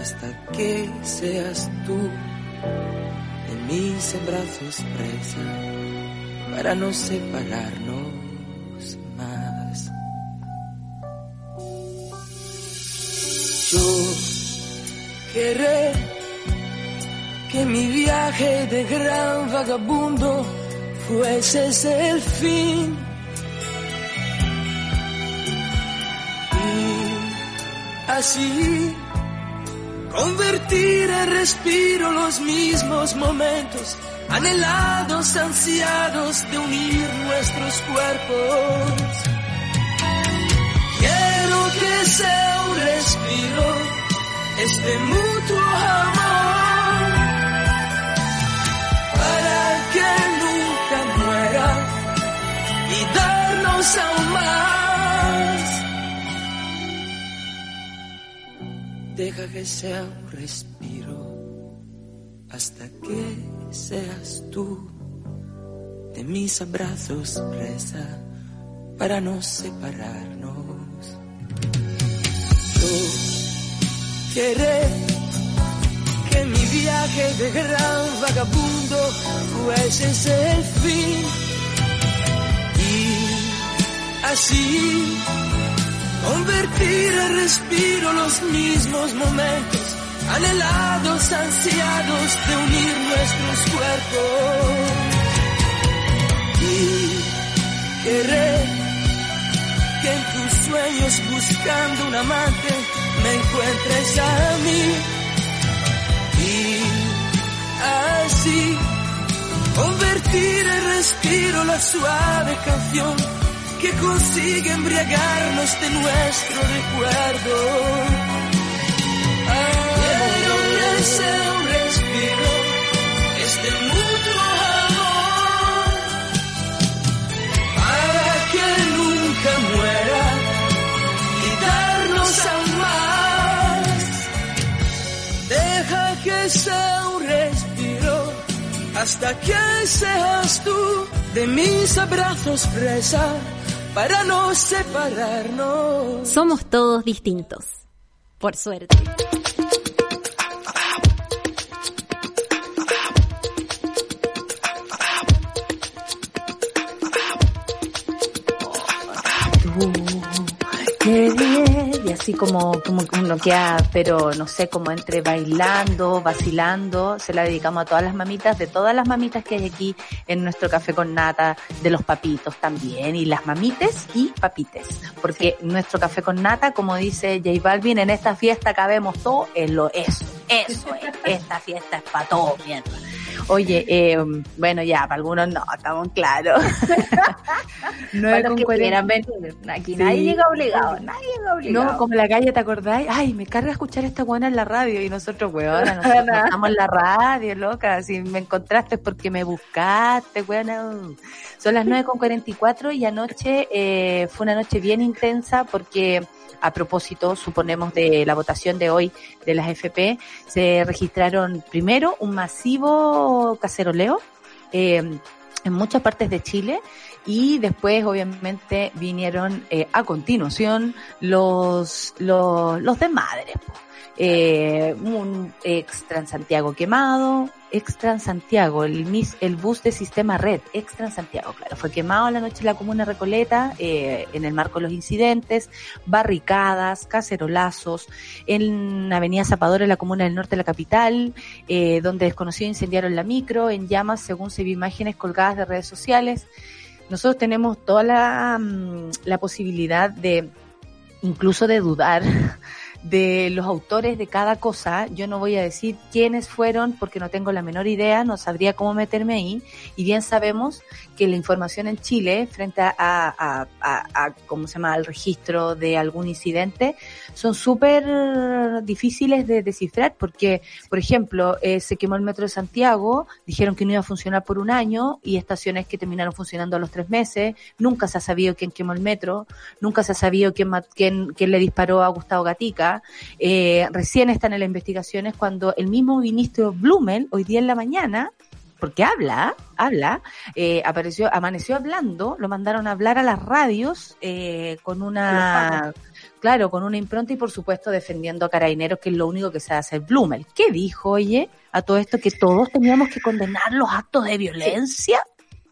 hasta que seas tú de mis brazos presa para no separarnos Yo querré que mi viaje de gran vagabundo fuese ese el fin. Y así convertir en respiro los mismos momentos anhelados, ansiados de unir nuestros cuerpos. Que sea un respiro, este mutuo amor, para que nunca muera y darnos aún más. Deja que sea un respiro hasta que seas tú de mis abrazos presa para no separarnos. Yo querré que mi viaje de gran vagabundo fuese ese el fin y así convertir en respiro los mismos momentos anhelados, ansiados de unir nuestros cuerpos. Y querré que en buscando un amante me encuentres a mí. Y así convertir en respiro la suave canción que consigue embriagarnos de nuestro recuerdo. Que sea un respiro, que sea un respiro, hasta que seas tú de mis abrazos presa, para no separarnos. Somos todos distintos. Por suerte. Así como, como queda, pero no sé, como entre bailando, vacilando, se la dedicamos a todas las mamitas, de todas las mamitas que hay aquí en nuestro café con nata, de los papitos también, y las mamites y papites. Porque nuestro café con nata, como dice J Balvin, en esta fiesta cabemos todo en lo eso. Eso es. (laughs) Esta fiesta es para todo, mierda. Oye, eh, bueno, ya, para algunos no, estamos claros. (laughs) no para los que quieran venir. Aquí nadie llega obligado, nadie llega obligado. No, como la calle, ¿te acordáis? Ay, me carga escuchar esta buena en la radio y nosotros, weona, (laughs) nosotros estamos en la radio, loca. Si me encontraste es porque me buscaste, weona. Son las 9.44 y anoche eh, fue una noche bien intensa porque a propósito, suponemos, de la votación de hoy de las FP, se registraron primero un masivo caceroleo eh, en muchas partes de Chile y después obviamente vinieron eh, a continuación los, los, los desmadres. Eh, un ex Santiago quemado, ex Santiago, el, el bus de sistema red, ex Santiago, claro, fue quemado la noche en la comuna Recoleta, eh, en el marco de los incidentes, barricadas, cacerolazos, en Avenida Zapador, en la comuna del norte de la capital, eh, donde desconocidos incendiaron la micro, en llamas, según se vio imágenes colgadas de redes sociales. Nosotros tenemos toda la, mm, la posibilidad de, incluso de dudar de los autores de cada cosa. Yo no voy a decir quiénes fueron porque no tengo la menor idea, no sabría cómo meterme ahí. Y bien sabemos que la información en Chile frente a, a, a, ¿cómo se llama?, al registro de algún incidente, son súper difíciles de descifrar porque, por ejemplo, eh, se quemó el metro de Santiago, dijeron que no iba a funcionar por un año y estaciones que terminaron funcionando a los tres meses, nunca se ha sabido quién quemó el metro, nunca se ha sabido quién, quién, quién le disparó a Gustavo Gatica, eh, recién están en las investigaciones cuando el mismo ministro Blumel, hoy día en la mañana, porque habla, habla, eh, apareció, amaneció hablando, lo mandaron a hablar a las radios eh, con una, claro, con una impronta y por supuesto defendiendo a carabineros, que es lo único que se hace Blumel. ¿Qué dijo, oye, a todo esto que todos teníamos que condenar los actos de violencia?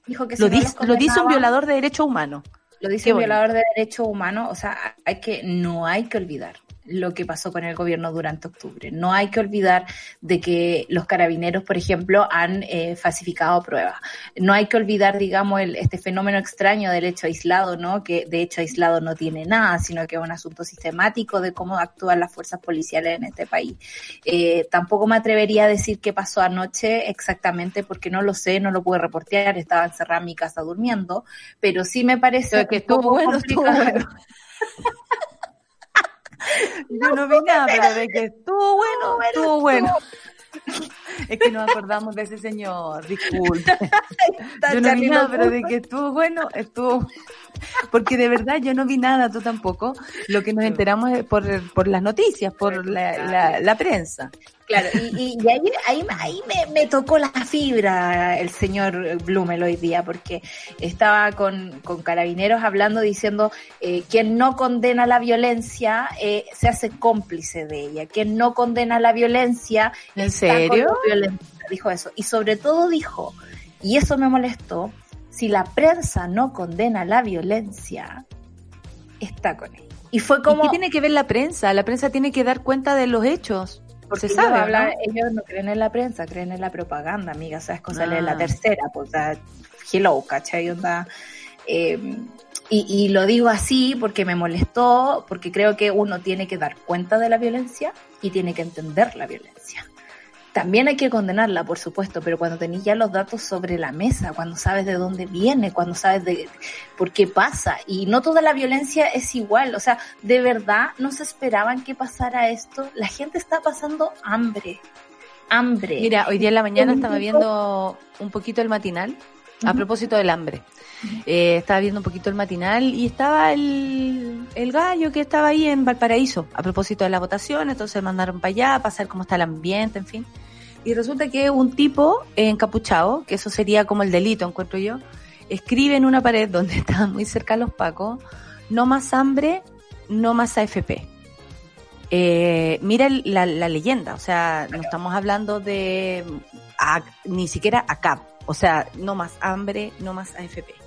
Dijo que lo, dice, lo dice un violador de derechos humanos. Lo dice un violador de derechos humanos, o sea, hay que, no hay que olvidar lo que pasó con el gobierno durante octubre. No hay que olvidar de que los carabineros, por ejemplo, han eh, falsificado pruebas. No hay que olvidar, digamos, el, este fenómeno extraño del hecho aislado, ¿no? Que de hecho aislado no tiene nada, sino que es un asunto sistemático de cómo actúan las fuerzas policiales en este país. Eh, tampoco me atrevería a decir qué pasó anoche exactamente porque no lo sé, no lo pude reportear, estaba encerrada en mi casa durmiendo, pero sí me parece que estuvo bueno, estuvo bueno. (laughs) (laughs) Yo no vi nada, pero de que estuvo bueno, estuvo bueno. (laughs) Es que nos acordamos de ese señor, disculpe. (laughs) Yo no vi nada, pero de que estuvo bueno, estuvo. (laughs) Porque de verdad yo no vi nada, tú tampoco. Lo que nos enteramos es por, por las noticias, por la, la prensa. Claro, y, y, ahí, ahí, ahí me, me, tocó la fibra el señor Blumel hoy día, porque estaba con, con carabineros hablando diciendo eh, quien no condena la violencia eh, se hace cómplice de ella, quien no condena la violencia ¿En serio? dijo eso. Y sobre todo dijo, y eso me molestó, si la prensa no condena la violencia, está con ella. Y fue como... ¿Y qué tiene que ver la prensa? La prensa tiene que dar cuenta de los hechos. Porque se sabe, hablar, ellos no creen en la prensa, creen en la propaganda, amiga, sabes cosa ah. la tercera, pues da hello, ¿cachai? Onda, eh, y, y, lo digo así porque me molestó, porque creo que uno tiene que dar cuenta de la violencia y tiene que entender la violencia. También hay que condenarla, por supuesto, pero cuando tenés ya los datos sobre la mesa, cuando sabes de dónde viene, cuando sabes de por qué pasa, y no toda la violencia es igual, o sea, de verdad no se esperaban que pasara esto, la gente está pasando hambre, hambre. Mira, hoy día en la mañana estaba viendo un poquito el matinal, a propósito del hambre. Eh, estaba viendo un poquito el matinal y estaba el, el gallo que estaba ahí en Valparaíso, a propósito de la votación, entonces mandaron para allá, para saber cómo está el ambiente, en fin. Y resulta que un tipo encapuchado, que eso sería como el delito, encuentro yo, escribe en una pared donde (laughs) estaban muy cerca los pacos, no más hambre, no más AFP. Eh, mira la, la, leyenda, o sea, no estamos hablando de ni siquiera ACAP, o sea, no más hambre, no más AFP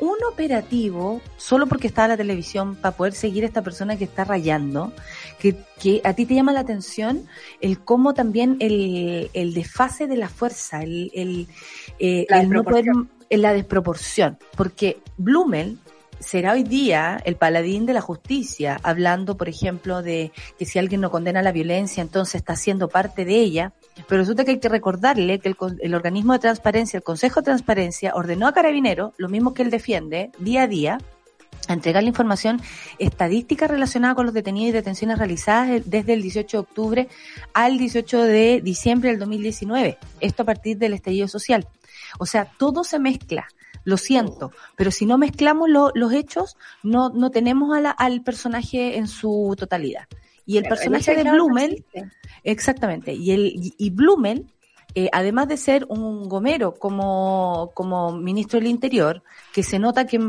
un operativo solo porque está en la televisión para poder seguir a esta persona que está rayando, que, que a ti te llama la atención el cómo también el, el desfase de la fuerza, el, el, eh, la, desproporción. la desproporción, porque Blumel será hoy día el paladín de la justicia, hablando, por ejemplo, de que si alguien no condena la violencia, entonces está siendo parte de ella. Pero resulta que hay que recordarle que el, organismo de transparencia, el Consejo de Transparencia, ordenó a Carabineros, lo mismo que él defiende, día a día, a entregar la información estadística relacionada con los detenidos y detenciones realizadas desde el 18 de octubre al 18 de diciembre del 2019. Esto a partir del estallido social. O sea, todo se mezcla. Lo siento, pero si no mezclamos los hechos, no, no tenemos al personaje en su totalidad. Y el personaje de Blumel, exactamente, y el y Blumel, eh, además de ser un gomero como, como ministro del Interior, que se nota que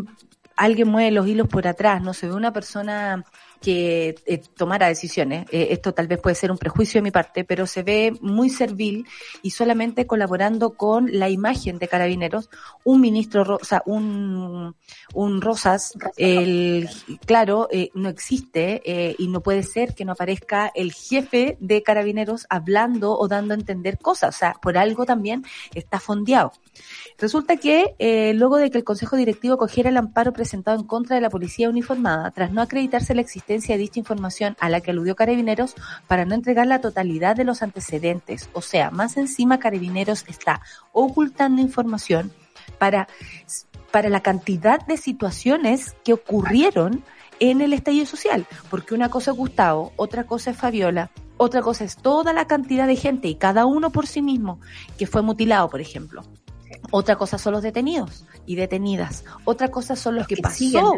alguien mueve los hilos por atrás, no se ve una persona que eh, tomara decisiones. Eh, esto tal vez puede ser un prejuicio de mi parte, pero se ve muy servil y solamente colaborando con la imagen de carabineros, un ministro, o sea, un, un Rosas, el, claro, eh, no existe eh, y no puede ser que no aparezca el jefe de carabineros hablando o dando a entender cosas. O sea, por algo también está fondeado. Resulta que luego de que el Consejo Directivo cogiera el amparo presentado en contra de la policía uniformada, tras no acreditarse la existencia de dicha información a la que aludió Carabineros para no entregar la totalidad de los antecedentes, o sea, más encima Carabineros está ocultando información para, para la cantidad de situaciones que ocurrieron en el estallido social, porque una cosa es Gustavo, otra cosa es Fabiola, otra cosa es toda la cantidad de gente y cada uno por sí mismo que fue mutilado, por ejemplo. Otra cosa son los detenidos y detenidas. Otra cosa son los, que, pasó.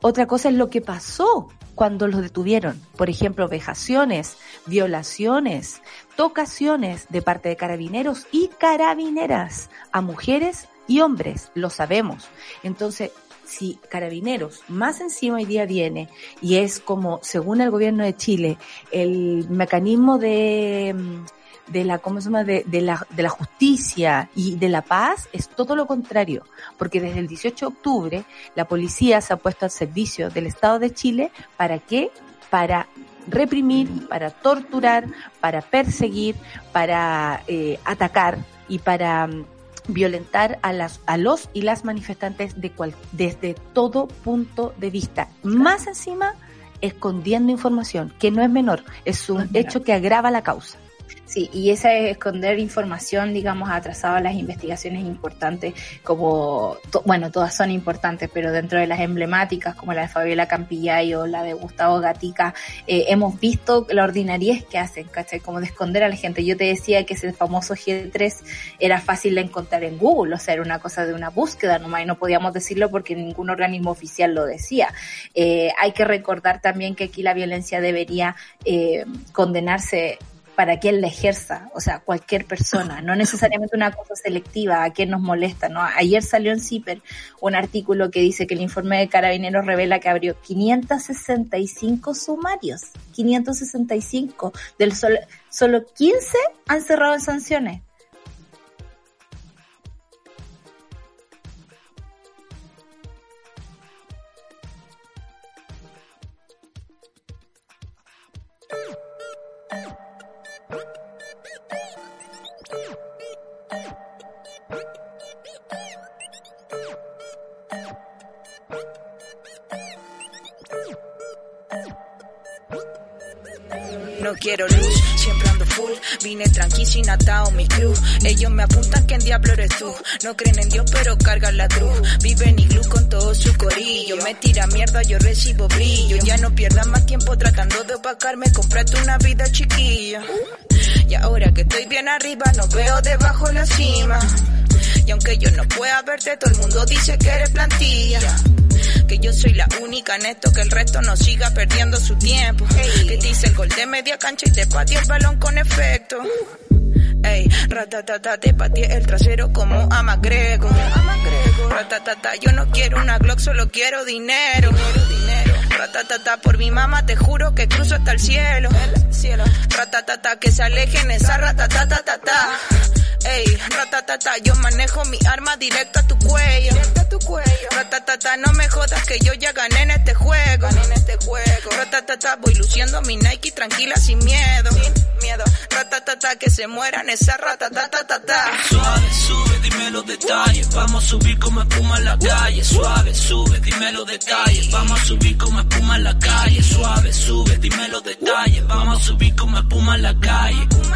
Otra cosa es lo que pasó cuando los detuvieron. Por ejemplo, vejaciones, violaciones, tocaciones de parte de carabineros y carabineras a mujeres y hombres. Lo sabemos. Entonces, si Carabineros más encima hoy día viene y es como, según el gobierno de Chile, el mecanismo de mm, de la, ¿cómo se llama? De, de, la, de la justicia y de la paz es todo lo contrario, porque desde el 18 de octubre la policía se ha puesto al servicio del Estado de Chile, ¿para qué? Para reprimir, para torturar, para perseguir, para eh, atacar y para mm, violentar a, las, a los y las manifestantes de cual, desde todo punto de vista. Más encima, escondiendo información, que no es menor, es un hecho que agrava la causa. Sí, y esa es esconder información, digamos, atrasado a las investigaciones importantes, como, bueno, todas son importantes, pero dentro de las emblemáticas, como la de Fabiola Campillay o la de Gustavo Gatica, eh, hemos visto la ordinariez que hacen, ¿cachai? Como de esconder a la gente. Yo te decía que ese famoso G3 era fácil de encontrar en Google, o sea, era una cosa de una búsqueda nomás, y no podíamos decirlo porque ningún organismo oficial lo decía. Eh, hay que recordar también que aquí la violencia debería eh, condenarse para quien la ejerza, o sea, cualquier persona, no necesariamente una cosa selectiva, a quien nos molesta, ¿no? Ayer salió en CIPER un artículo que dice que el informe de Carabineros revela que abrió 565 sumarios, 565, del solo, solo 15 han cerrado en sanciones. No quiero luz, siempre ando full. Vine tranqui sin atado mi cruz. Ellos me apuntan que en diablo eres tú. No creen en Dios, pero cargan la cruz. Viven iglú con todo su corillo. Me tira mierda, yo recibo brillo. Ya no pierdas más tiempo tratando de opacarme. Comprate una vida chiquilla. Y ahora que estoy bien arriba, no veo debajo la cima. Y aunque yo no pueda verte, todo el mundo dice que eres plantilla que yo soy la única en esto, que el resto no siga perdiendo su tiempo. Que dice el gol de media cancha y te pateé el balón con efecto. Ey, ratatata, te pateé el trasero como a Magrego. Ratatata, yo no quiero una Glock, solo quiero dinero. Ratatata, por mi mamá te juro que cruzo hasta el cielo. Ratatata, que se alejen esa ratatatata. Ey, ratatata, yo manejo mi arma directo a tu cuello. Directo a tu cuello. Ratatata, no me jodas que yo ya gané en este juego. Gané en este juego. Ratatata, voy luciendo mi Nike tranquila sin miedo. Sin miedo. Ratatata, que se mueran esa ratatatata. Suave, sube, dime los detalles. Vamos a subir como espuma en la calle. Suave, sube, dime los detalles. Vamos a subir como espuma en la calle. Suave, sube, dime los detalles. Vamos Vamos a subir como espuma en la calle. Como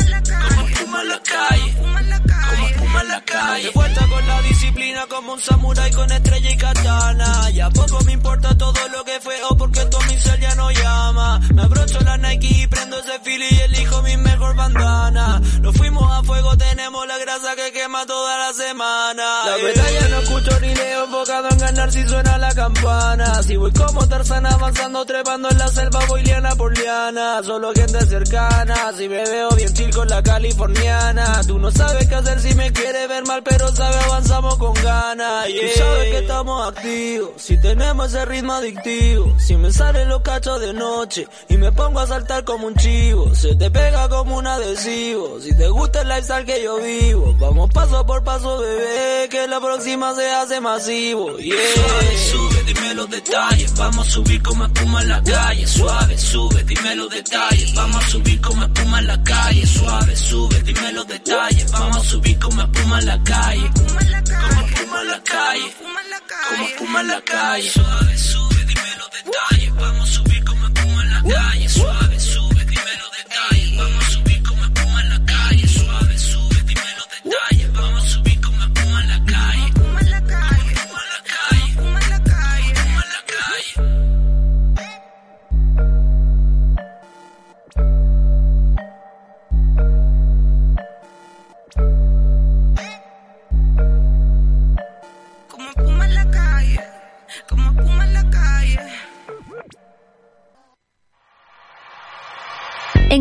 espuma en la calle. Como espuma en la calle. De vuelta con la disciplina como un samurái con estrella y katana. Ya poco me importa todo lo que fue o porque tu cel ya no llama. Me abrocho la Nike y prendo ese fili y elijo mi mejor bandana. Nos fuimos a fuego, tenemos la grasa que quema toda la semana. La verdad ya no escucho ni leo enfocado en ganar si suena la campana. Si voy como Tarzan avanzando, trepando en la selva, voy liana por liana. Solo gente cercana, si me veo bien chill con la californiana. Tú no sabes qué hacer si me quieres ver mal, pero sabes avanzamos con ganas. Y Tú sabes que estamos activos, si tenemos ese ritmo adictivo. Si me salen los cachos de noche y me pongo a saltar como un chivo, se te pega como un adhesivo. Si te gusta el lifestyle que yo vivo, vamos paso por paso, bebé, que la próxima se hace masivo. Yeah. Suave, sube, dime los detalles, vamos a subir como espuma en la calle. Suave, sube, dime los detalles, vamos a subir como espuma en la calle. Suave, sube, dime los detalles, vamos a subir como espuma en la calle. Como espuma en la calle, como espuma en la calle. Suave, sube, dime los detalles, vamos a subir como espuma en la calle. Suave,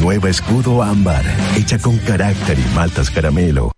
Nueva Escudo Ámbar, hecha con carácter y maltas caramelo.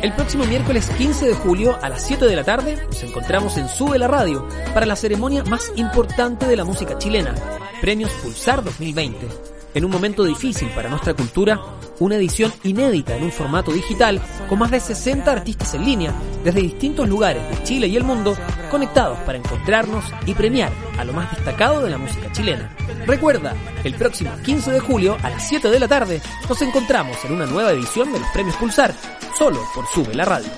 El próximo miércoles 15 de julio a las 7 de la tarde nos encontramos en Sube la Radio para la ceremonia más importante de la música chilena, Premios Pulsar 2020. En un momento difícil para nuestra cultura, una edición inédita en un formato digital con más de 60 artistas en línea desde distintos lugares de Chile y el mundo conectados para encontrarnos y premiar a lo más destacado de la música chilena. Recuerda, el próximo 15 de julio a las 7 de la tarde nos encontramos en una nueva edición de los Premios Pulsar, solo por Sube la Radio.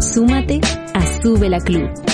Súmate a Sube la Club.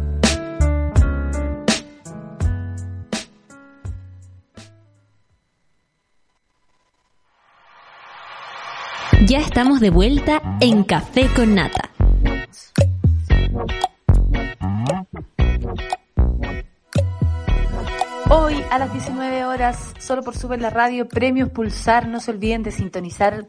Ya estamos de vuelta en Café con Nata. Hoy a las 19 horas, solo por Sube la Radio, Premios Pulsar. No se olviden de sintonizar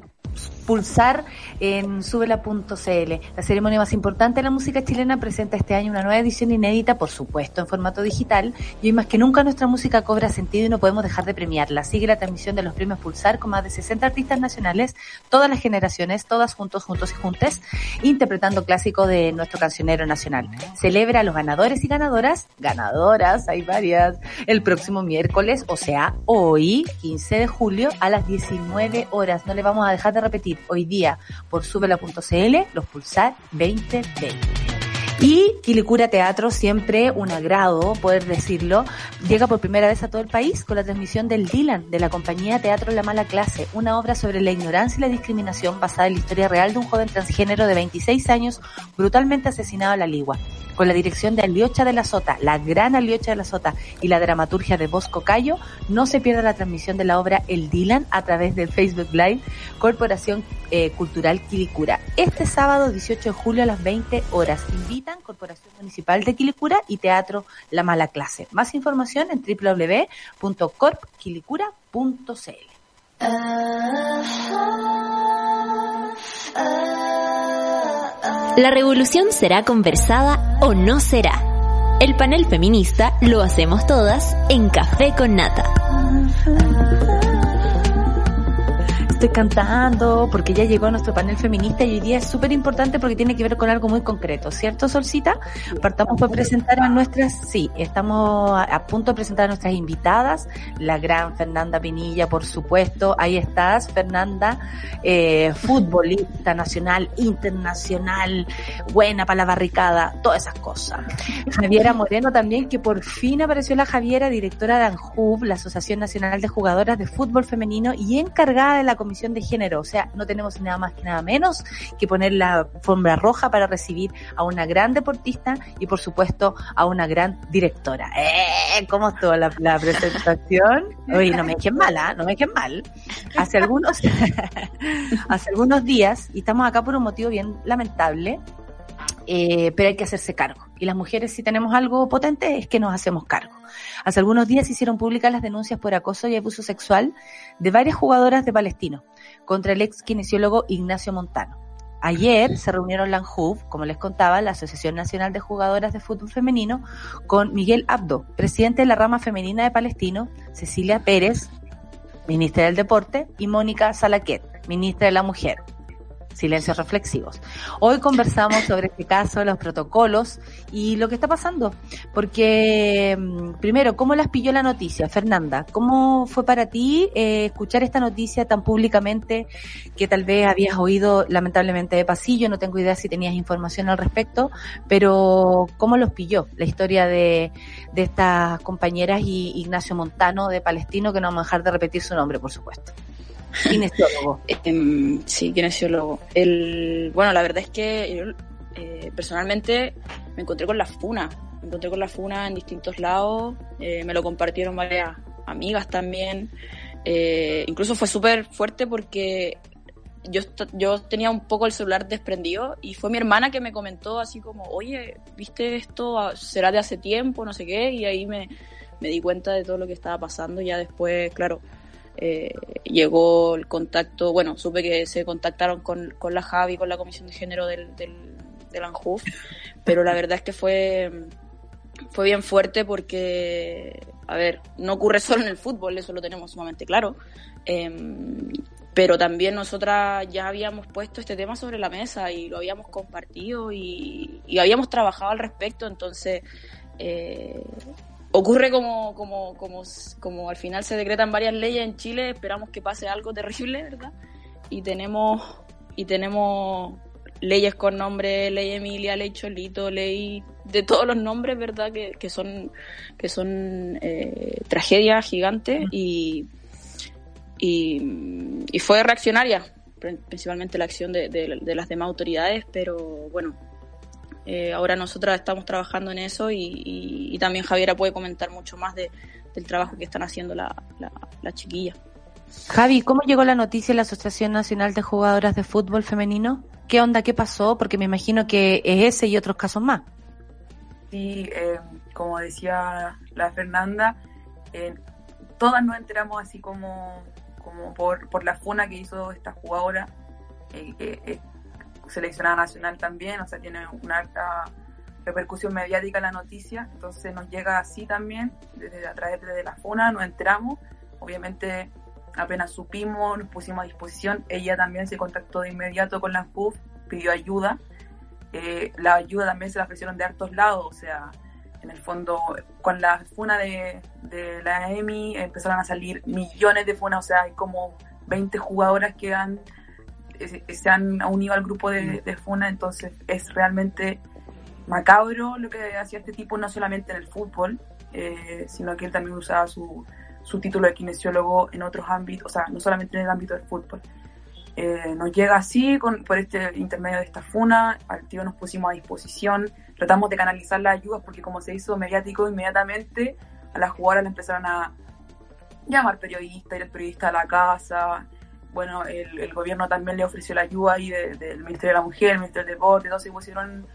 Pulsar en subela.cl. La ceremonia más importante de la música chilena presenta este año una nueva edición inédita, por supuesto, en formato digital. Y hoy más que nunca nuestra música cobra sentido y no podemos dejar de premiarla. Sigue la transmisión de los premios Pulsar con más de 60 artistas nacionales, todas las generaciones, todas juntos, juntos y juntes, interpretando clásicos de nuestro cancionero nacional. Celebra a los ganadores y ganadoras, ganadoras, hay varias, el próximo miércoles, o sea, hoy, 15 de julio, a las 19 horas. No le vamos a dejar de repetir hoy día por subela.cl los Pulsar 2020. Y Quilicura Teatro, siempre un agrado poder decirlo, llega por primera vez a todo el país con la transmisión del Dylan, de la compañía Teatro La Mala Clase, una obra sobre la ignorancia y la discriminación basada en la historia real de un joven transgénero de 26 años brutalmente asesinado a la ligua con la dirección de Aliocha de la Sota, la gran Aliocha de la Sota y la dramaturgia de Bosco Cayo, no se pierda la transmisión de la obra El Dylan a través del Facebook Live Corporación eh, Cultural Quilicura. Este sábado 18 de julio a las 20 horas. Invitan Corporación Municipal de Quilicura y Teatro La Mala Clase. Más información en www.corpquilicura.cl. La revolución será conversada o no será. El panel feminista lo hacemos todas en Café con Nata estoy cantando porque ya llegó nuestro panel feminista y hoy día es súper importante porque tiene que ver con algo muy concreto, ¿cierto, Solcita? Partamos por presentar a nuestras, sí, estamos a, punto de presentar a nuestras invitadas, la gran Fernanda Pinilla, por supuesto, ahí estás, Fernanda, eh, futbolista nacional, internacional, buena para la barricada, todas esas cosas. Javiera Moreno también, que por fin apareció la Javiera, directora de ANJUV, la Asociación Nacional de Jugadoras de Fútbol Femenino y encargada de la Comisión de género. O sea, no tenemos nada más que nada menos que poner la alfombra roja para recibir a una gran deportista y por supuesto a una gran directora. ¡Eh! ¿Cómo estuvo la, presentación? (laughs) Oye, no me dejen mal, ¿ah? no me dejen mal. Hace algunos, (laughs) hace algunos días, y estamos acá por un motivo bien lamentable, eh, pero hay que hacerse cargo. Y las mujeres, si tenemos algo potente, es que nos hacemos cargo. Hace algunos días se hicieron públicas las denuncias por acoso y abuso sexual de varias jugadoras de Palestino contra el ex kinesiólogo Ignacio Montano. Ayer se reunieron la como les contaba, la Asociación Nacional de Jugadoras de Fútbol Femenino, con Miguel Abdo, presidente de la rama femenina de Palestino, Cecilia Pérez, ministra del Deporte, y Mónica Salaquet, ministra de la Mujer silencios reflexivos. Hoy conversamos sobre este caso, los protocolos y lo que está pasando. Porque, mm, primero, ¿cómo las pilló la noticia, Fernanda? ¿Cómo fue para ti eh, escuchar esta noticia tan públicamente que tal vez habías oído lamentablemente de pasillo? No tengo idea si tenías información al respecto, pero ¿cómo los pilló la historia de, de estas compañeras y Ignacio Montano de Palestino, que no vamos a dejar de repetir su nombre, por supuesto? Kinesiólogo. eh, sí, kinesiólogo. El, bueno, la verdad es que yo eh, personalmente me encontré con la FUNA. Me encontré con la FUNA en distintos lados. Eh, me lo compartieron varias amigas también. Eh, incluso fue súper fuerte porque yo, yo tenía un poco el celular desprendido y fue mi hermana que me comentó así como, oye, ¿viste esto? Ah, ¿Será de hace tiempo? No sé qué. Y ahí me, me di cuenta de todo lo que estaba pasando. Ya después, claro, eh, llegó el contacto, bueno, supe que se contactaron con, con la Javi, con la Comisión de Género del, del, del ANJUF, pero la verdad es que fue, fue bien fuerte porque, a ver, no ocurre solo en el fútbol, eso lo tenemos sumamente claro, em, pero también nosotras ya habíamos puesto este tema sobre la mesa y lo habíamos compartido y, habíamos trabajado al respecto, entonces... Eh, ocurre como, como, como, como al final se decretan varias leyes en Chile, esperamos que pase algo terrible, ¿verdad? Y tenemos, y tenemos leyes con nombre, ley Emilia, ley Cholito, ley de todos los nombres, ¿verdad? Que, que son, que son eh, tragedias gigantes y, y, y, fue reaccionaria, principalmente la acción de, de, de las demás autoridades, pero bueno, eh, ahora nosotras estamos trabajando en eso y, también Javiera puede comentar mucho más de, del trabajo que están haciendo la, la, chiquilla. Javi, ¿cómo llegó la noticia en la Asociación Nacional de Jugadoras de Fútbol Femenino? ¿Qué onda? ¿Qué pasó? Porque me imagino que es ese y otros casos más. Sí, eh, como decía la Fernanda, eh, todas nos enteramos así como, como por, por la funa que hizo esta jugadora, eh, seleccionada nacional también, o sea, tiene una alta repercusión mediática la noticia, entonces nos llega así también, desde a través de la FUNA, nos enteramos, obviamente apenas supimos, nos pusimos a disposición, ella también se contactó de inmediato con la FUF, pidió ayuda, eh, la ayuda también se la ofrecieron de hartos lados, o sea, en el fondo, con la FUNA de, de la EMI empezaron a salir millones de FUNA, o sea, hay como 20 jugadoras que han se han unido al grupo de, FUNA, entonces es realmente macabro lo que hacía este tipo, no solamente en el fútbol, eh, sino que él también usaba su, su título de kinesiólogo en otros ámbitos, o sea, no solamente en el ámbito del fútbol. Eh, nos llega así, con, por este intermedio de esta funa, al tío nos pusimos a disposición, tratamos de canalizar las ayudas porque como se hizo mediático inmediatamente, a las jugadoras le empezaron a llamar periodista, ir el periodista a la casa, bueno, el, gobierno también le ofreció la ayuda ahí del Ministerio de la Mujer, el Ministerio del Deporte, todos se pusieron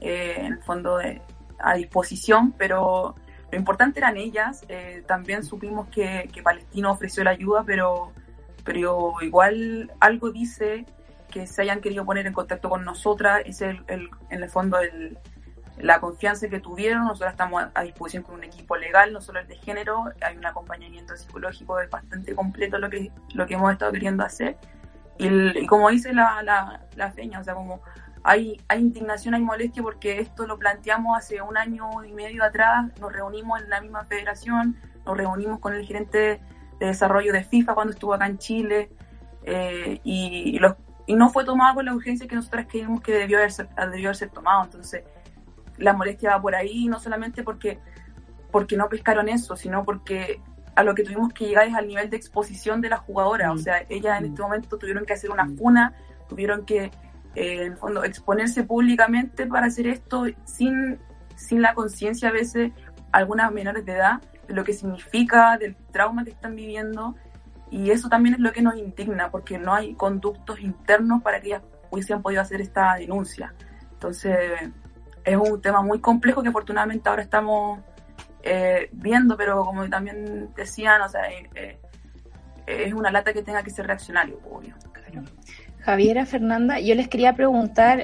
eh, en el fondo de, a disposición, pero lo importante eran ellas, eh, también supimos que, que Palestino ofreció la ayuda, pero pero igual algo dice que se hayan querido poner en contacto con nosotras, es el, el, en el fondo el, la confianza que tuvieron, nosotros estamos a disposición con un equipo legal, no solo el de género, hay un acompañamiento psicológico es bastante completo lo que, lo que hemos estado queriendo hacer. Y, como dice la, la, la, feña, o sea, como hay, hay indignación, hay molestia porque esto lo planteamos hace un año y medio atrás, nos reunimos en la misma federación, nos reunimos con el gerente de desarrollo de FIFA cuando estuvo acá en Chile eh, y, los, y no fue tomado con la urgencia que nosotros creímos que debió haber, debió haber ser tomado. Entonces, la molestia va por ahí, no solamente porque, porque no pescaron eso, sino porque a lo que tuvimos que llegar es al nivel de exposición de la jugadora. O mm. sea, ellas en este momento tuvieron que hacer una mm. funa, tuvieron que, eh, en el fondo, exponerse públicamente para hacer esto sin, sin la conciencia a veces, algunas menores de edad, de lo que significa, del trauma que están viviendo. Y eso también es lo que nos indigna, porque no hay conductos internos para que ellas hubiesen podido hacer esta denuncia. Entonces, es un tema muy complejo que afortunadamente ahora estamos eh, viendo, pero como también decían, o sea, eh, eh, es una lata que tenga que ser reaccionario, obvio. Javiera, Fernanda, yo les quería preguntar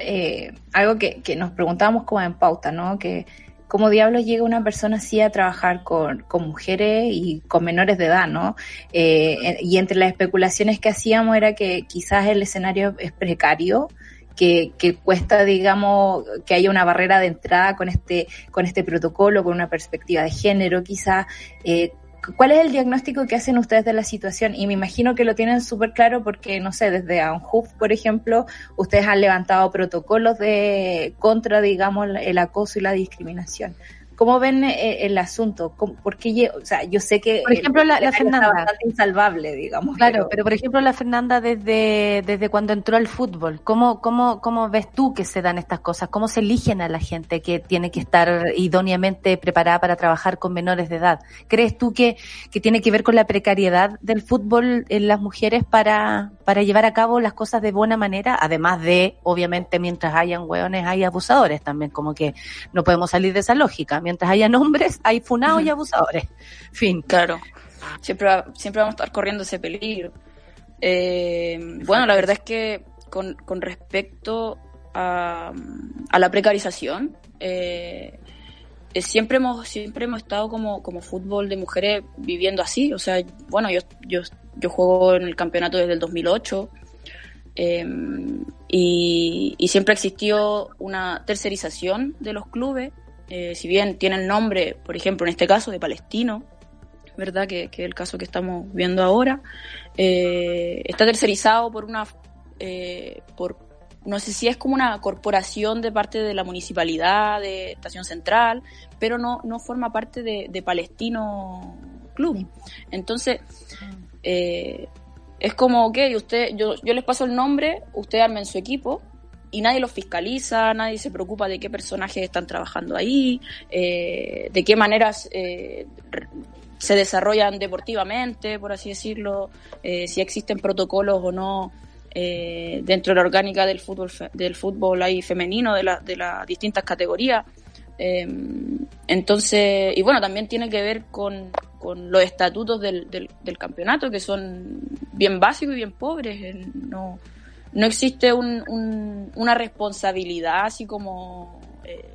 algo que, que, nos preguntábamos como en pauta, ¿no? Que cómo diablos llega una persona así a trabajar con, mujeres y con menores de edad, ¿no? Eh, y entre las especulaciones que hacíamos era que quizás el escenario es precario, que, que, cuesta, digamos, que haya una barrera de entrada con este, con este protocolo, con una perspectiva de género, quizás. Eh, ¿Cuál es el diagnóstico que hacen ustedes de la situación? Y me imagino que lo tienen súper claro porque, no sé, desde ANJUF, por ejemplo, ustedes han levantado protocolos de contra, digamos, el acoso y la discriminación. ¿Cómo ven eh, el asunto? Porque, o sea, yo sé que... Por ejemplo, la, Fernanda... bastante insalvable, digamos. Claro, pero... por ejemplo, la Fernanda desde, desde cuando entró al fútbol, ¿cómo, cómo, ¿cómo ves tú que se dan estas cosas? ¿Cómo se eligen a la gente que tiene que estar idóneamente preparada para trabajar con menores de edad? ¿Crees tú que, que tiene que ver con la precariedad del fútbol en las mujeres para, para llevar a cabo las cosas de buena manera? Además de, obviamente, mientras hayan hueones, hay abusadores también, como que no podemos salir de esa lógica mientras haya nombres, hay funados y abusadores. Fin. Claro. Siempre, siempre vamos a estar corriendo ese peligro. Eh, bueno, la verdad es que con, con respecto a, a, la precarización, eh, eh, siempre hemos siempre hemos estado como, como fútbol de mujeres viviendo así. O sea, bueno, yo, yo, yo juego en el campeonato desde el 2008 y, y siempre existió una tercerización de los clubes eh, si bien tiene el nombre, por ejemplo, en este caso de Palestino, ¿verdad? Que, es el caso que estamos viendo ahora, eh, está tercerizado por una, eh, por, no sé si es como una corporación de parte de la municipalidad de Estación Central, pero no, no forma parte de, Palestino Club. Entonces, es como, ok, usted, yo, yo les paso el nombre, usted armen su equipo, y nadie los fiscaliza, nadie se preocupa de qué personajes están trabajando ahí, eh, de qué maneras eh, se desarrollan deportivamente, por así decirlo, eh, si existen protocolos o no dentro de la orgánica del fútbol del fútbol ahí femenino de, la, de las distintas categorías. entonces, y bueno, también tiene que ver con, con los estatutos del, del, del, campeonato, que son bien básicos y bien pobres. No, no existe una responsabilidad así como eh,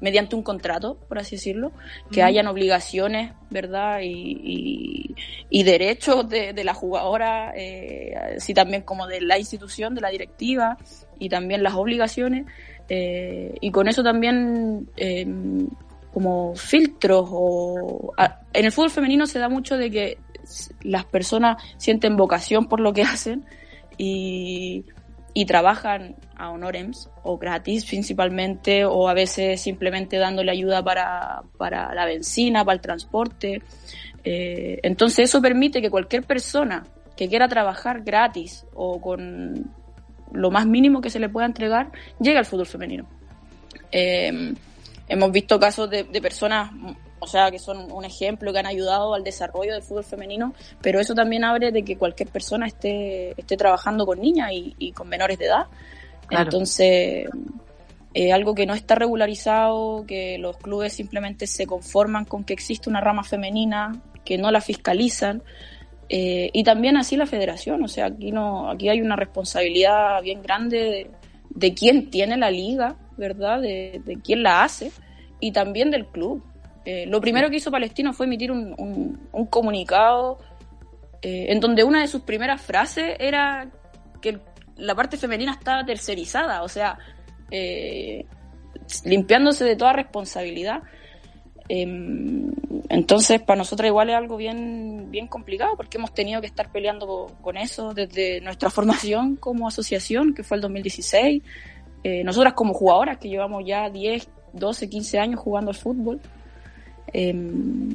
mediante un contrato, por así decirlo, que hayan obligaciones, ¿verdad? Y, derechos de, la jugadora, eh, así también como de la institución, de la directiva, y también las obligaciones. Eh, y con eso también em, como filtros o en el fútbol femenino se da mucho de que las personas sienten vocación por lo que (laughs) hacen y, y trabajan a honorems o gratis principalmente o a veces simplemente dándole ayuda para, para la benzina, para el transporte. Eh, entonces eso permite que cualquier persona que quiera trabajar gratis o con lo más mínimo que se le pueda entregar llegue al fútbol femenino. Eh, hemos visto casos de, de personas o sea, que son un ejemplo, que han ayudado al desarrollo del fútbol femenino, pero eso también abre de que cualquier persona esté, esté trabajando con niñas y, con menores de edad. Entonces, eh, algo que no está regularizado, que los clubes simplemente se conforman con que existe una rama femenina, que no la fiscalizan, eh, y también así la federación, o sea, aquí, no, aquí hay una responsabilidad bien grande de, de quién tiene la liga, ¿verdad? De, de quién la hace y también del club. Eh, lo primero que hizo Palestino fue emitir un, comunicado eh, en donde una de sus primeras frases era que la parte femenina estaba tercerizada, o sea, eh, limpiándose de toda responsabilidad. Em, entonces, para nosotros igual es algo bien, bien complicado porque hemos tenido que estar peleando con eso desde nuestra (laughs) formación como asociación, que fue el 2016. nosotras como jugadoras que llevamos ya 10, 12, 15 años jugando al fútbol, eh,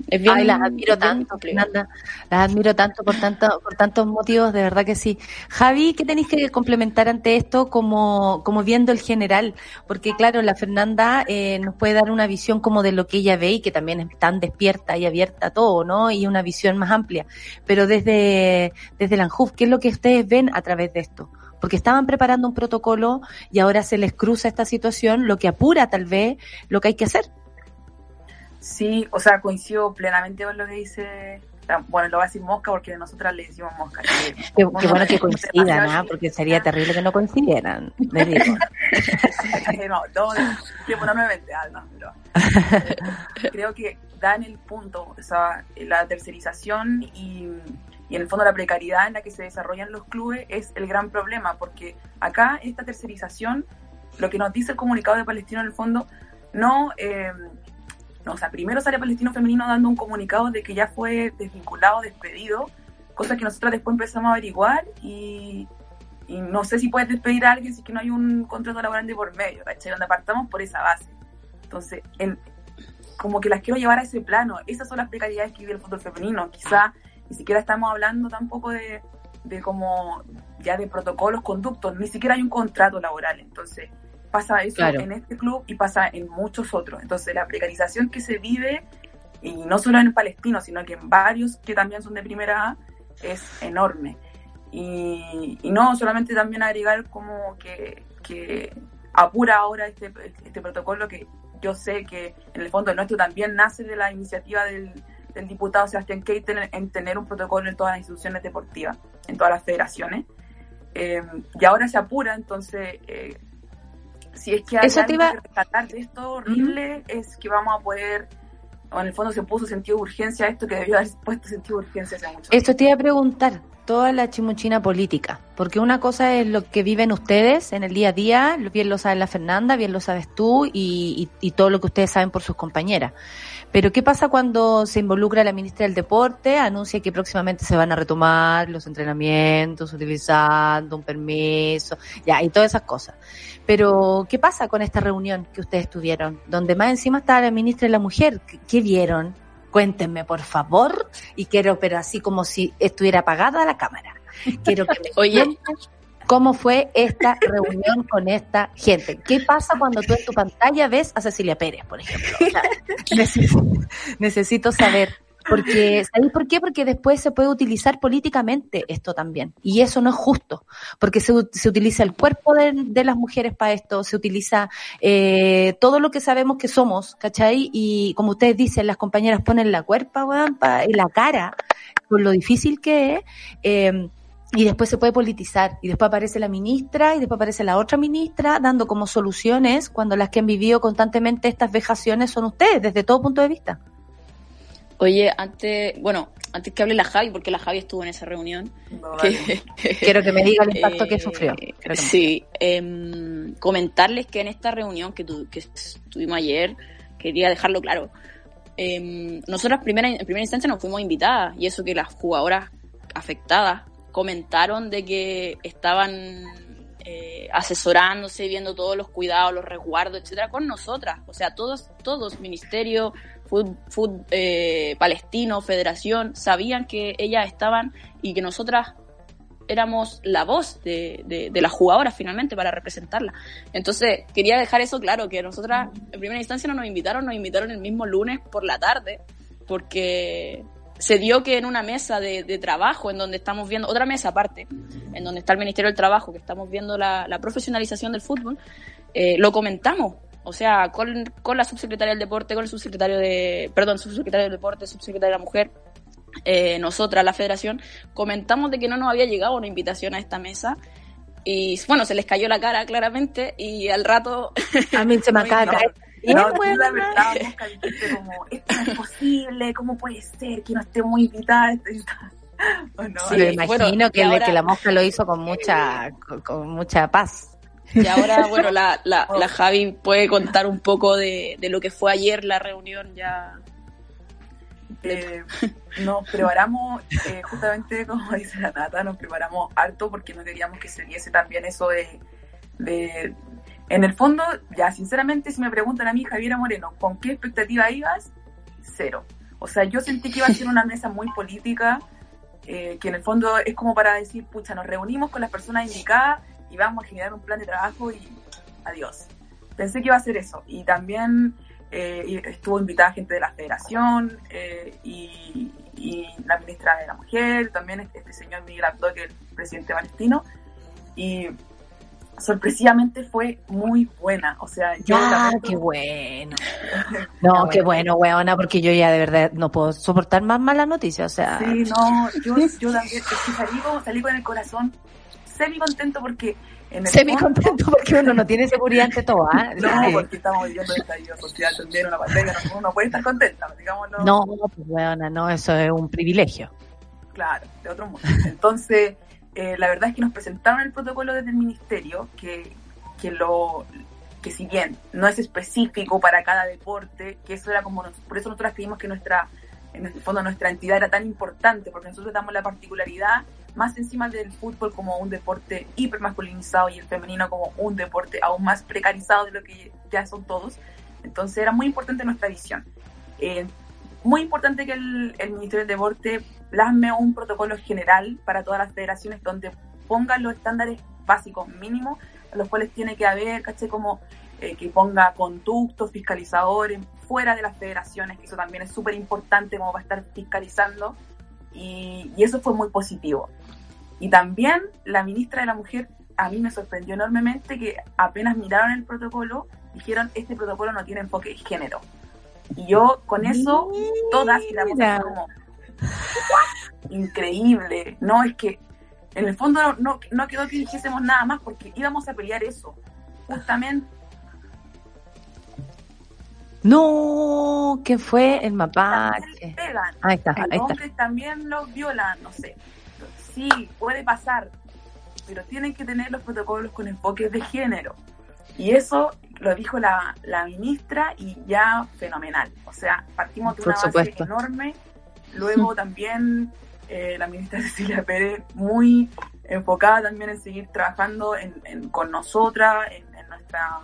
es bien, Ay, las admiro tanto, Fernanda. Las admiro tanto por tanto, por tantos motivos, de verdad que sí. Javi, ¿qué tenéis que complementar ante esto como, como viendo el general? Porque claro, la Fernanda eh, nos puede dar una visión como de lo que ella ve y que también es tan despierta y abierta a todo, ¿no? Y una visión más amplia. Pero desde, desde la ANJUF, ¿qué es lo que ustedes ven a través de esto? porque estaban preparando un protocolo y ahora se les cruza esta situación, lo que apura tal vez lo que hay que hacer. Sí, o sea, coincido plenamente con lo que dice. Bueno, lo va a decir Mosca porque nosotras le decimos Mosca. qué, (laughs) bueno que coincidan, ¿ah? porque sería terrible que no coincidieran. (laughs) Me digo. no, no, nuevamente, ah, no, pero, creo que dan el punto, o sea, la tercerización y, y en el fondo la precariedad en la que se desarrollan los clubes es el gran problema, porque acá esta tercerización, lo que nos dice el comunicado de Palestino en el fondo, no eh, no, o sea, primero sale Palestino Femenino dando un comunicado de que ya fue desvinculado, despedido, cosa que nosotros después empezamos a averiguar y, no sé si puedes despedir a alguien si que no hay un contrato laboral de por medio, ¿cachai? Donde apartamos por esa base. Entonces, en, como que las quiero llevar a ese plano. Esas son las precariedades que vive el fútbol femenino. Quizá ni siquiera estamos hablando tampoco de, de como ya de protocolos, conductos, ni siquiera hay un contrato laboral. Entonces, Pasa eso en este club y pasa en muchos otros. Entonces la precarización que se vive, y no solo en el palestino, sino que en varios que también son de primera A, es enorme. Y, no, solamente también agregar como que, que apura ahora este, este protocolo que yo sé que en el fondo nuestro también nace de la iniciativa del, del diputado Sebastián Keiten en tener un protocolo en todas las instituciones deportivas, en todas las federaciones. Eh, y ahora se apura, entonces eh, si es que hay algo que rescatar de esto horrible, es que vamos a poder, o en el fondo se puso sentido de urgencia esto que debió haber puesto sentido de urgencia hace mucho Esto te iba a preguntar, toda la chimuchina política, porque una cosa es lo que viven ustedes en el día a día, bien lo sabe la Fernanda, bien lo sabes tú y, y todo lo que ustedes saben por sus compañeras. Pero ¿qué pasa cuando se involucra la ministra del Deporte? Anuncia que próximamente se van a retomar los entrenamientos utilizando un permiso, ya, y todas esas cosas. Pero, ¿qué pasa con esta reunión que ustedes tuvieron? Donde más encima está la ministra de la Mujer. ¿Qué, vieron? Cuéntenme, por favor. Y quiero, pero así como si estuviera apagada la cámara. Quiero que me (laughs) Oye, cómo fue esta reunión con esta gente. ¿Qué pasa cuando tú en tu pantalla ves a Cecilia Pérez, por ejemplo? (laughs) necesito, saber. Porque, ¿sabéis por qué? Porque después se puede utilizar políticamente esto también. Y eso no es justo. Porque se, se utiliza el cuerpo de, las mujeres para esto, se utiliza eh, todo lo que sabemos que somos, ¿cachai? Y como ustedes dicen, las compañeras ponen la cuerpa, weón, y la cara, por lo difícil que es. Eh, y después se puede politizar y después aparece la ministra y después aparece la otra ministra dando como soluciones cuando las que han vivido constantemente estas vejaciones son ustedes desde todo punto de vista. Oye, antes, bueno, antes que hable la Javi, porque la Javi estuvo en esa reunión. (laughs) Quiero que me diga el impacto que sufrió. sí, em, comentarles que en esta reunión que, tu, que tuvimos ayer, quería dejarlo claro. Eh, nosotras primera, en primera instancia nos fuimos invitadas y eso que las jugadoras afectadas comentaron de que estaban eh, asesorándose, viendo todos los cuidados, los resguardos, etcétera, con nosotras. O sea, todos, todos, ministerio, Food, eh, Palestino, Federación, sabían que ellas estaban y que nosotras éramos la voz de, de, las jugadoras finalmente para representarla. Entonces, quería dejar eso claro, que nosotras en primera instancia no nos invitaron, nos invitaron el mismo lunes por la tarde, porque se dio que en una mesa de, trabajo, en donde estamos viendo, otra mesa aparte, en donde está el Ministerio del Trabajo, que estamos viendo la, profesionalización del fútbol, eh, lo comentamos. O sea, con, con la subsecretaria del deporte, con el subsecretario de, perdón, subsecretario del deporte, subsecretaria de la mujer, eh, nosotras, la federación, comentamos de que no nos había llegado una invitación a esta mesa y bueno, se les cayó la cara claramente y al rato... A mí se (laughs) me acaba de no, la verdad, como, esto no es posible, ¿cómo puede ser que no esté muy invitada? (laughs) No, sí, me imagino que, que, la mosca lo hizo con mucha, con, mucha paz. Y ahora, (laughs) bueno, la, la, la, Javi puede contar un poco de, de, lo que fue ayer la reunión ya eh, nos preparamos, eh, justamente como (laughs) dice la Nata, nos preparamos harto porque no queríamos que se diese también eso de, de, En el fondo, ya sinceramente, si me preguntan a mí, Javiera Moreno, ¿con qué expectativa ibas? Cero. O sea, yo sentí que iba a ser una mesa muy política, eh, que en el fondo es como para decir, pucha, nos reunimos con las personas indicadas y vamos a generar un plan de trabajo y adiós. Pensé que iba a ser eso. Y también eh, estuvo invitada gente de la federación eh, y, la ministra de la Mujer, también este, este señor Miguel Abdo, que es el presidente palestino, y sorpresivamente fue muy buena. O sea, yo. Ah, qué bueno. (laughs) No, qué bueno, weona, porque yo ya de verdad no puedo soportar más malas noticias. O sea. Sí, no, yo, yo también salí, salí con el corazón semi contento porque Semi contento porque uno no tiene (laughs) seguridad ante todo, ¿ah? No, porque estamos viviendo el estallido social también, una pandemia, uno no puede estar contenta, digámoslo. No, pues bueno, no, eso es un privilegio. Claro, de otro mundo. Entonces, eh, la verdad es que nos presentaron el protocolo desde el ministerio, que, que lo que si bien no es específico para cada deporte, que eso era como, por eso nosotros creímos que nuestra, en el fondo nuestra entidad era tan importante, porque nosotros damos la particularidad más encima del fútbol como un deporte hipermasculinizado y el femenino como un deporte aún más precarizado de lo que ya son todos. Entonces era muy importante nuestra visión. Eh, muy importante que el, Ministerio del Deporte plasme un protocolo general para todas las federaciones donde ponga los estándares básicos mínimos los cuales tiene que haber, caché, como eh, que ponga conductos, fiscalizadores fuera de las federaciones, que eso también es súper importante como va a estar fiscalizando y, y, eso fue muy positivo. Y también la ministra de la Mujer, a mí me sorprendió enormemente que apenas miraron el protocolo, dijeron, este protocolo no tiene enfoque de género. Y yo con eso, todas quedamos como, increíble. No, es que en el fondo no, no, quedó que dijésemos nada más porque íbamos a pelear eso. Justamente no, ¿qué fue el mapache? Ahí está, ahí está. también los violan, no sé sí, puede pasar, pero tienen que tener los protocolos con enfoques de género. Y eso lo dijo la, la ministra y ya fenomenal. O sea, partimos de una base enorme. Luego también eh, la ministra (laughs) Cecilia Pérez muy enfocada también en seguir trabajando en, con nosotras, en, nuestra,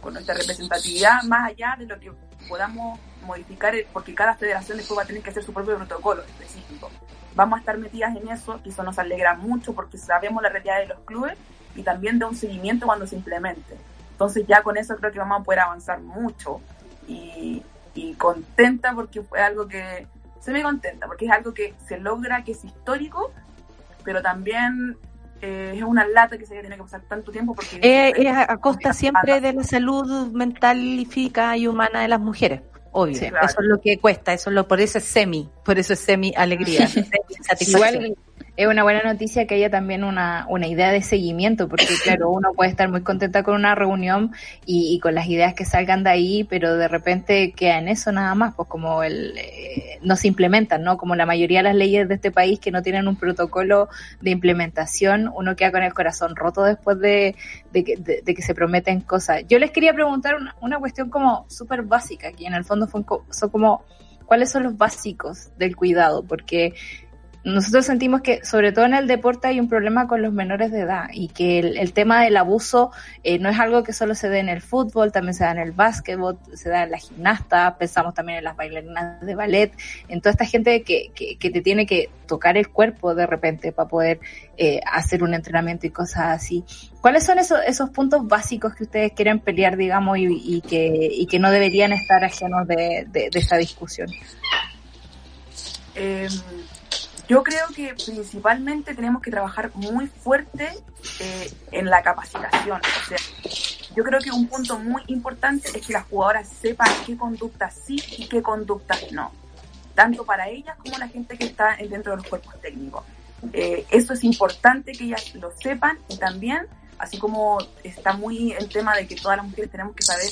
con nuestra representatividad, más allá de lo que podamos modificar, porque cada federación después va a tener que hacer su propio protocolo específico vamos a estar metidas en eso y eso nos alegra mucho porque sabemos la realidad de los clubes y también de un seguimiento cuando se implemente. Entonces ya con eso creo que vamos a poder avanzar mucho y, contenta porque fue algo que, se me contenta porque es algo que se logra, que es histórico, pero también eh, es una lata que se tiene que pasar tanto tiempo porque... Eh, es a, costa siempre de la salud mental y física y humana de las mujeres. Obvio, eso es lo que cuesta, eso es lo, por eso es semi, por eso es semi alegría, (laughs) Igual es una buena noticia que haya también una, una idea de seguimiento, porque (coughs) claro, uno puede estar muy contenta con una reunión y, con las ideas que salgan de ahí, pero de repente queda en eso nada más, pues como el eh, no se implementan, ¿no? Como la mayoría de las leyes de este país que no tienen un protocolo de implementación, uno queda con el corazón roto después de, de, que, de, que se prometen cosas. Yo les quería preguntar una, una cuestión como súper básica, que en el fondo fue, son como, ¿cuáles son los básicos del cuidado? Porque nosotros sentimos que sobre todo en el deporte hay un problema con los menores de edad y que el, tema del abuso eh, no es algo que solo se dé en el fútbol, también se da en el básquetbol, se da en la gimnasta, pensamos también en las bailarinas de ballet, en toda esta gente que, que, te tiene que tocar el cuerpo de repente para poder eh, hacer un entrenamiento y cosas así. ¿Cuáles son esos, esos puntos básicos que ustedes quieren pelear, digamos, y, que, y que no deberían estar ajenos de, de, de esta discusión? Eh, yo creo que principalmente tenemos que trabajar muy fuerte eh, en la capacitación. O sea, yo creo que un punto muy importante es que las jugadoras sepan qué conductas sí y qué conductas no, tanto para ellas como la gente que está dentro de los cuerpos técnicos. Eh, eso es importante que ellas lo sepan y también, así como está muy el tema de que todas las mujeres tenemos que saber,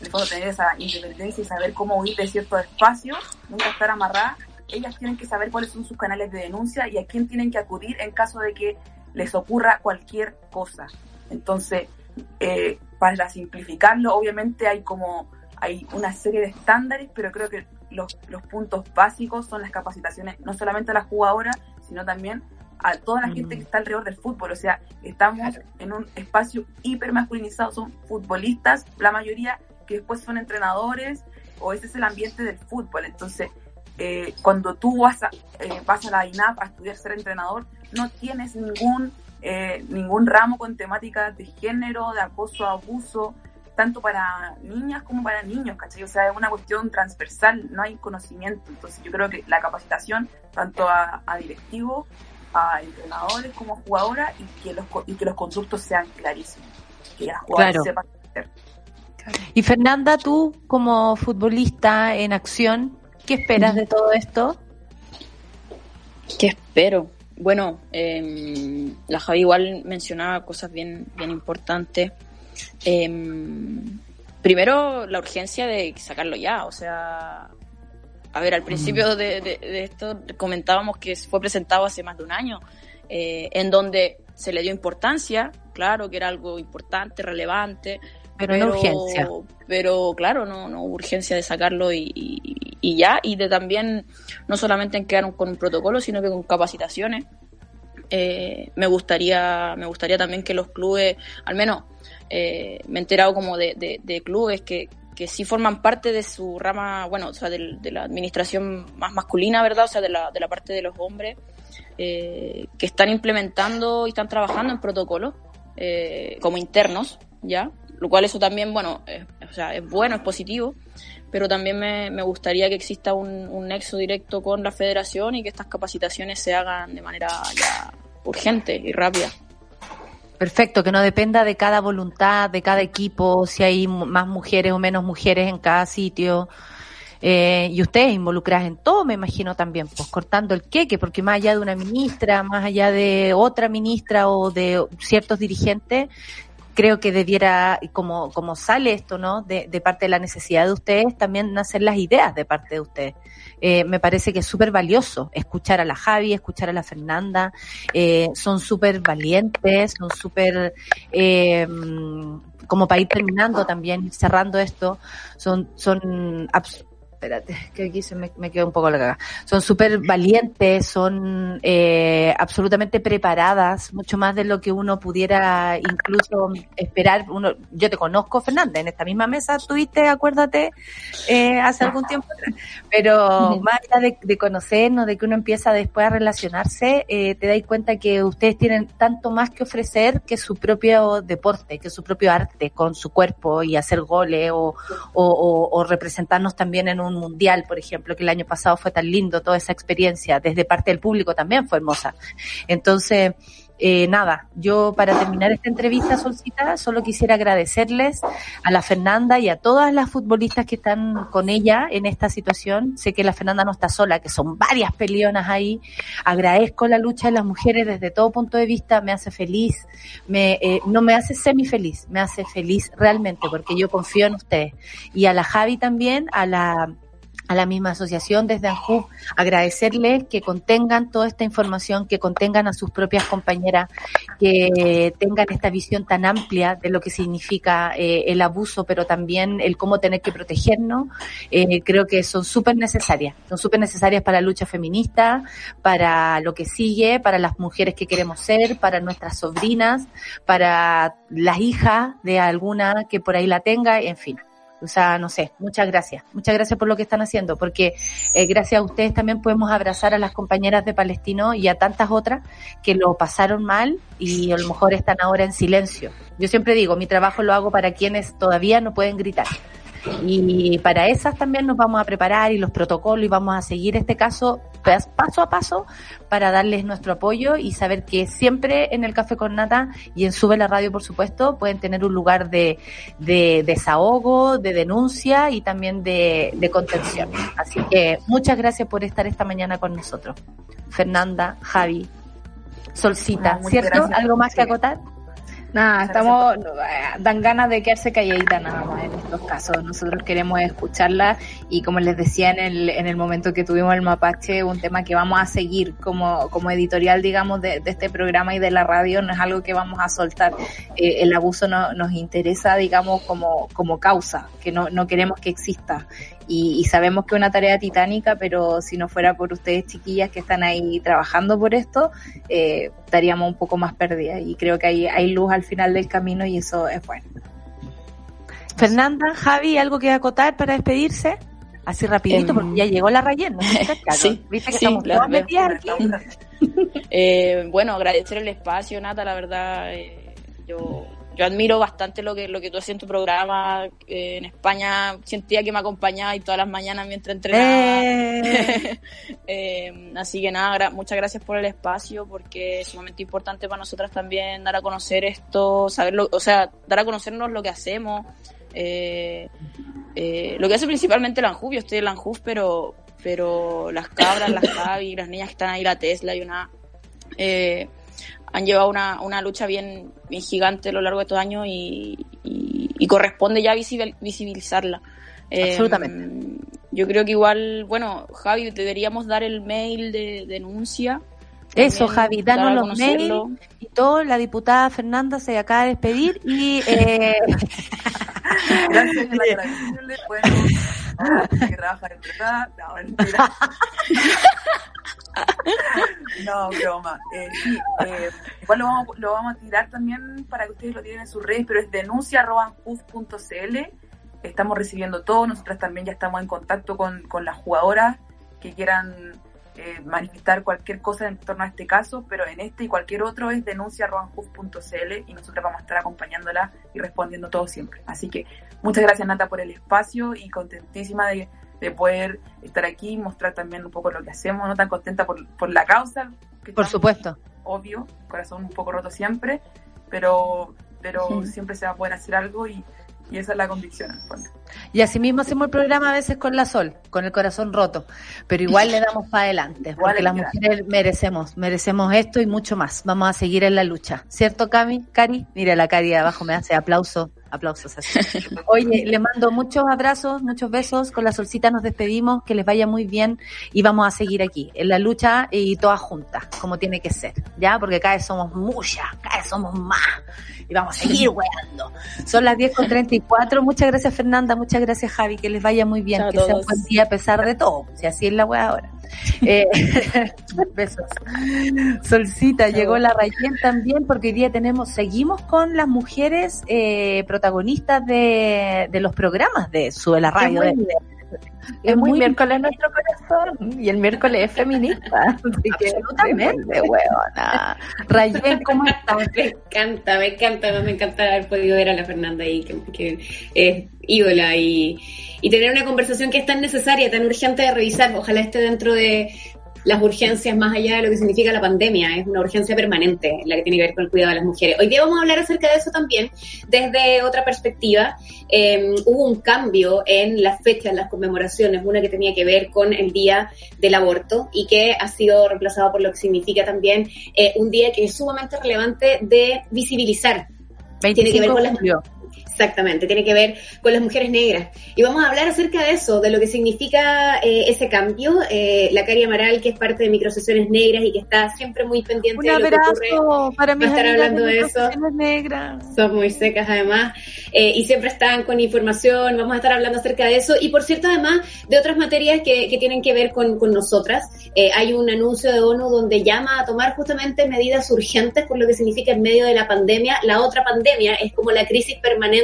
de tener esa independencia y saber cómo huir de ciertos espacios, nunca estar amarradas ellas tienen que saber cuáles son sus canales de denuncia y a quién tienen que acudir en caso de que les ocurra cualquier cosa. Entonces, eh, para simplificarlo, obviamente hay como hay una serie de estándares, pero creo que los, los puntos básicos son las capacitaciones, no solamente a las jugadoras, sino también a toda la gente que está alrededor del fútbol. O sea, estamos en un espacio hiper masculinizado, son futbolistas, la mayoría que después son entrenadores, o ese es el ambiente del fútbol. Entonces, eh, cuando tú vas a, eh, vas a la INAP a estudiar ser entrenador, no tienes ningún, eh, ningún ramo con temáticas de género, de acoso, abuso, tanto para niñas como para niños, ¿cachai? O sea, es una cuestión transversal, no hay conocimiento. Entonces yo creo que la capacitación, tanto a, directivos, a entrenadores como a jugadoras, y que los, y que los conductos sean clarísimos, que las jugadoras sepan hacer. Y Fernanda, tú como futbolista en acción, ¿Qué esperas de todo esto? ¿Qué espero? Bueno, eh, la Javi igual mencionaba cosas bien, bien importantes. Em, primero, la urgencia de sacarlo ya. O sea, a ver, al principio de, esto comentábamos que fue presentado hace más de un año, eh, en donde se le dio importancia, claro que era algo importante, relevante, pero, no urgencia. Pero claro, no, no urgencia de sacarlo y, ya, y de también no solamente en quedar con un protocolo, sino que con capacitaciones. Eh, me gustaría me gustaría también que los clubes, al menos eh, me he enterado como de, de, clubes que, que sí forman parte de su rama, bueno, o sea, de, la administración más masculina, ¿verdad? O sea, de la, de la parte de los hombres, eh, que están implementando y están trabajando en protocolos como internos, ¿ya? Lo cual eso también, bueno, o sea, es bueno, es positivo, pero también me, me gustaría que exista un, nexo directo con la federación y que estas capacitaciones se hagan de manera ya urgente y rápida. Perfecto, que no dependa de cada voluntad, de cada equipo, si hay más mujeres o menos mujeres en cada sitio. Eh, y ustedes involucradas en todo, me imagino también, pues cortando el queque, porque más allá de una ministra, más allá de otra ministra o de ciertos dirigentes, creo que debiera, como, como sale esto, ¿no? De, de parte de la necesidad de ustedes, también nacer las ideas de parte de ustedes. Eh, me parece que es súper valioso escuchar a la Javi, escuchar a la Fernanda, eh, son súper valientes, son súper, eh, como para ir terminando también, cerrando esto, son, son espérate, (laughs) que aquí se me, me quedó un poco la caga. Son súper valientes, son eh, absolutamente preparadas, mucho más de lo que uno pudiera incluso esperar. Uno, yo te conozco, Fernanda, en esta misma mesa tuviste, acuérdate, eh, hace algún tiempo atrás. Pero más allá de, conocernos, de que uno empieza después a relacionarse, eh, te dais cuenta que ustedes tienen tanto más que ofrecer que su propio deporte, que su propio arte con su cuerpo y hacer goles o, o, o representarnos también en un mundial, por ejemplo, que el año pasado fue tan lindo, toda esa experiencia, desde parte del público también fue hermosa. Entonces, eh, nada, yo para terminar esta entrevista, Solcita, solo quisiera agradecerles a la Fernanda y a todas las futbolistas que están con ella en esta situación. Sé que la Fernanda no está sola, que son varias peleonas ahí. Agradezco la lucha de las mujeres desde todo punto de vista, me hace feliz, me, eh, no me hace semi feliz, me hace feliz realmente porque yo confío en ustedes. Y a la Javi también, a la a la misma asociación desde ANJU, agradecerles que contengan toda esta información, que contengan a sus propias compañeras, que tengan esta visión tan amplia de lo que significa eh, el abuso, pero también el cómo tener que protegernos, eh, creo que son súper necesarias, son súper necesarias para la lucha feminista, para lo que sigue, para las mujeres que queremos ser, para nuestras sobrinas, para las hijas de alguna que por ahí la tenga, en fin. O sea, no sé, muchas gracias. Muchas gracias por lo que están haciendo, porque eh, gracias a ustedes también podemos abrazar a las compañeras de Palestino y a tantas otras que lo pasaron mal y a lo mejor están ahora en silencio. Yo siempre digo, mi trabajo lo hago para quienes todavía no pueden gritar. Y para esas también nos vamos a preparar y los protocolos y vamos a seguir este caso paso a paso para darles nuestro apoyo y saber que siempre en el Café con Nata y en Sube la Radio, por supuesto, pueden tener un lugar de, de desahogo, de denuncia y también de, de contención. Así que muchas gracias por estar esta mañana con nosotros. Fernanda, Javi, Solcita, ¿cierto? ¿Algo más que acotar? Nada, estamos, eh, dan ganas de quedarse calladita nada más en estos casos. Nosotros queremos escucharla y como les decía en el, en el momento que tuvimos el mapache, un tema que vamos a seguir como, como editorial, digamos, de, de este programa y de la radio, no es algo que vamos a soltar. Eh, el abuso no, nos interesa, digamos, como, como causa, que no, no queremos que exista y, sabemos que es una tarea titánica, pero si no fuera por ustedes chiquillas que están ahí trabajando por esto, eh, estaríamos un poco más perdidas y creo que hay, hay luz al final del camino y eso es bueno. Fernanda, Javi, ¿algo que acotar para despedirse? Así rapidito, porque ya llegó la relleno. (laughs) sí, ¿Viste que estamos (laughs) eh, bueno, agradecer el espacio, Nata, la verdad, eh, yo yo admiro bastante lo que, lo que tú haces en tu programa. Eh, en España sentía que me acompañaba y todas las mañanas mientras entrenaba. Eh. (laughs) eh, así que nada, muchas gracias por el espacio porque es sumamente importante para nosotras también dar a conocer esto, saberlo, o sea, dar a conocernos lo que hacemos. Lo que hace principalmente la Anjuf, yo estoy en Anjuf, pero, pero las cabras, las (coughs) Javi, las niñas que están ahí, la Tesla y una... Eh, han llevado una, una lucha bien, bien gigante a lo largo de estos años y, y, corresponde ya visibilizarla. Absolutamente. Em, yo creo que igual, bueno, Javi, deberíamos dar el mail de denuncia. Eso, Javi, danos los mails y todo. La diputada Fernanda se acaba de despedir y... Eh... (laughs) (laughs) Gracias (laughs) No, (laughs) no, broma. Eh, sí, eh, igual lo vamos, lo vamos a tirar también para que ustedes lo tienen en sus redes, pero es denuncia.cl. Estamos recibiendo todo. Nosotras también ya estamos en contacto con, con las jugadoras que quieran eh, manifestar cualquier cosa en torno a este caso, pero en este y cualquier otro es denuncia.cl y nosotros vamos a estar acompañándola y respondiendo todo siempre. Así que muchas gracias Nata por el espacio y contentísima de, poder estar aquí y mostrar también un poco lo que hacemos, no tan contenta por, por la causa. Que por supuesto. Obvio, corazón un poco roto siempre, pero, pero siempre se va a poder hacer algo y y esa es la convicción en el fondo. Y asimismo hacemos el programa a veces con la Sol, con el corazón roto, pero igual le damos para adelante, porque las mujeres merecemos, merecemos esto y mucho más. Vamos a seguir en la lucha. ¿Cierto, Cami? Cari? Mira, la Cari de abajo me hace aplauso, aplausos así. (laughs) Oye, le mando muchos abrazos, muchos besos. Con la solcita nos despedimos, que les vaya muy bien y vamos a seguir aquí, en la lucha y todas juntas, como tiene que ser, ¿ya? Porque cada vez somos muchas, cada vez somos más y vamos a seguir (laughs) weando. Son las 10 con 34. Muchas gracias Fernanda, muchas gracias Javi, que les vaya muy bien, que sea un buen día a pesar de todo, si así es la wea ahora. (laughs) Eh, (laughs) besos. Solcita, llegó la Rayen también porque hoy día tenemos, seguimos con las mujeres eh, protagonistas de, de los programas de Sube la Radio. Es muy, miércoles nuestro y el miércoles es feminista. Absolutamente, huevona. Rayen, ¿cómo estás? (laughs) Me encanta, me encanta, me encanta haber podido ver a la Fernanda ahí, que, es ídola y, y tener una conversación que es tan necesaria, tan urgente de revisar. Ojalá esté dentro de, las urgencias más allá de lo que significa la pandemia. Es una urgencia permanente la que tiene que ver con el cuidado de las mujeres. Hoy día vamos a hablar acerca de eso también desde otra perspectiva. Eh, hubo un cambio en las fechas, las conmemoraciones, una que tenía que ver con el Día del Aborto y que ha sido reemplazado por lo que significa también eh, un día que es sumamente relevante de visibilizar. tiene que ver con las Exactamente, tiene que ver con las mujeres negras. Y vamos a hablar acerca de eso, de lo que significa eh, ese cambio. Eh, la Cari Amaral, que es parte de Microsesiones Negras y que está siempre muy pendiente de lo que ocurre, para va a estar hablando de, eso. Negras. Son muy secas además. Eh, y siempre están con información, vamos a estar hablando acerca de eso. Y por cierto, además, de otras materias que, que tienen que ver con, con nosotras. hay un anuncio de ONU donde llama a tomar justamente medidas urgentes por lo que significa en medio de la pandemia. La otra pandemia es como la crisis permanente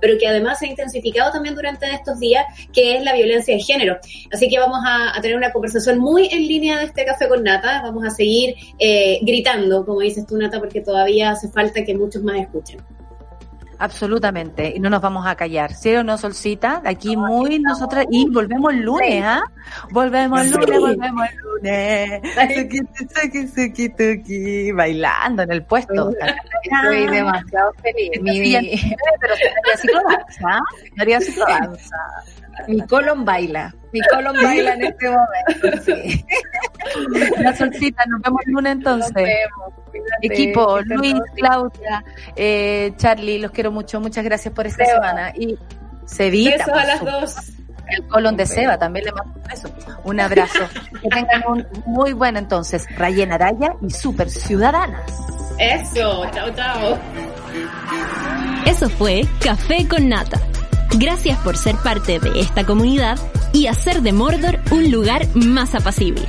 pero que además se ha intensificado también durante estos días, que es la violencia de género. Así que vamos a, tener una conversación muy en línea de este café con Nata. Vamos a seguir eh, gritando, como dices tú, Nata, porque todavía hace falta que muchos más escuchen. Absolutamente, y no nos vamos a callar, ¿sí o no, Solcita? Aquí muy nosotras, y volvemos el lunes, ¿ah? Volvemos el lunes, volvemos el lunes. Tuki, tuki, tuki, bailando en el puesto. Estoy demasiado feliz. Mi, pero sería ciclodanza. Mi colon baila. Mi colon baila en este momento. Sí. (laughs) La solcita, nos vemos el lunes entonces. Nos vemos. Equipo, Luis, Claudia, eh, Charlie, los quiero mucho. Muchas gracias por esta semana. Y Cevita. Besos a las dos. El colon de Seba, también le mando un beso. Un abrazo. que tengan un muy bueno entonces. Rayena Araya y Super Ciudadanas. Eso, chao, chao. Eso fue Café con Nata. Gracias por ser parte de esta comunidad y hacer de Mordor un lugar más apacible.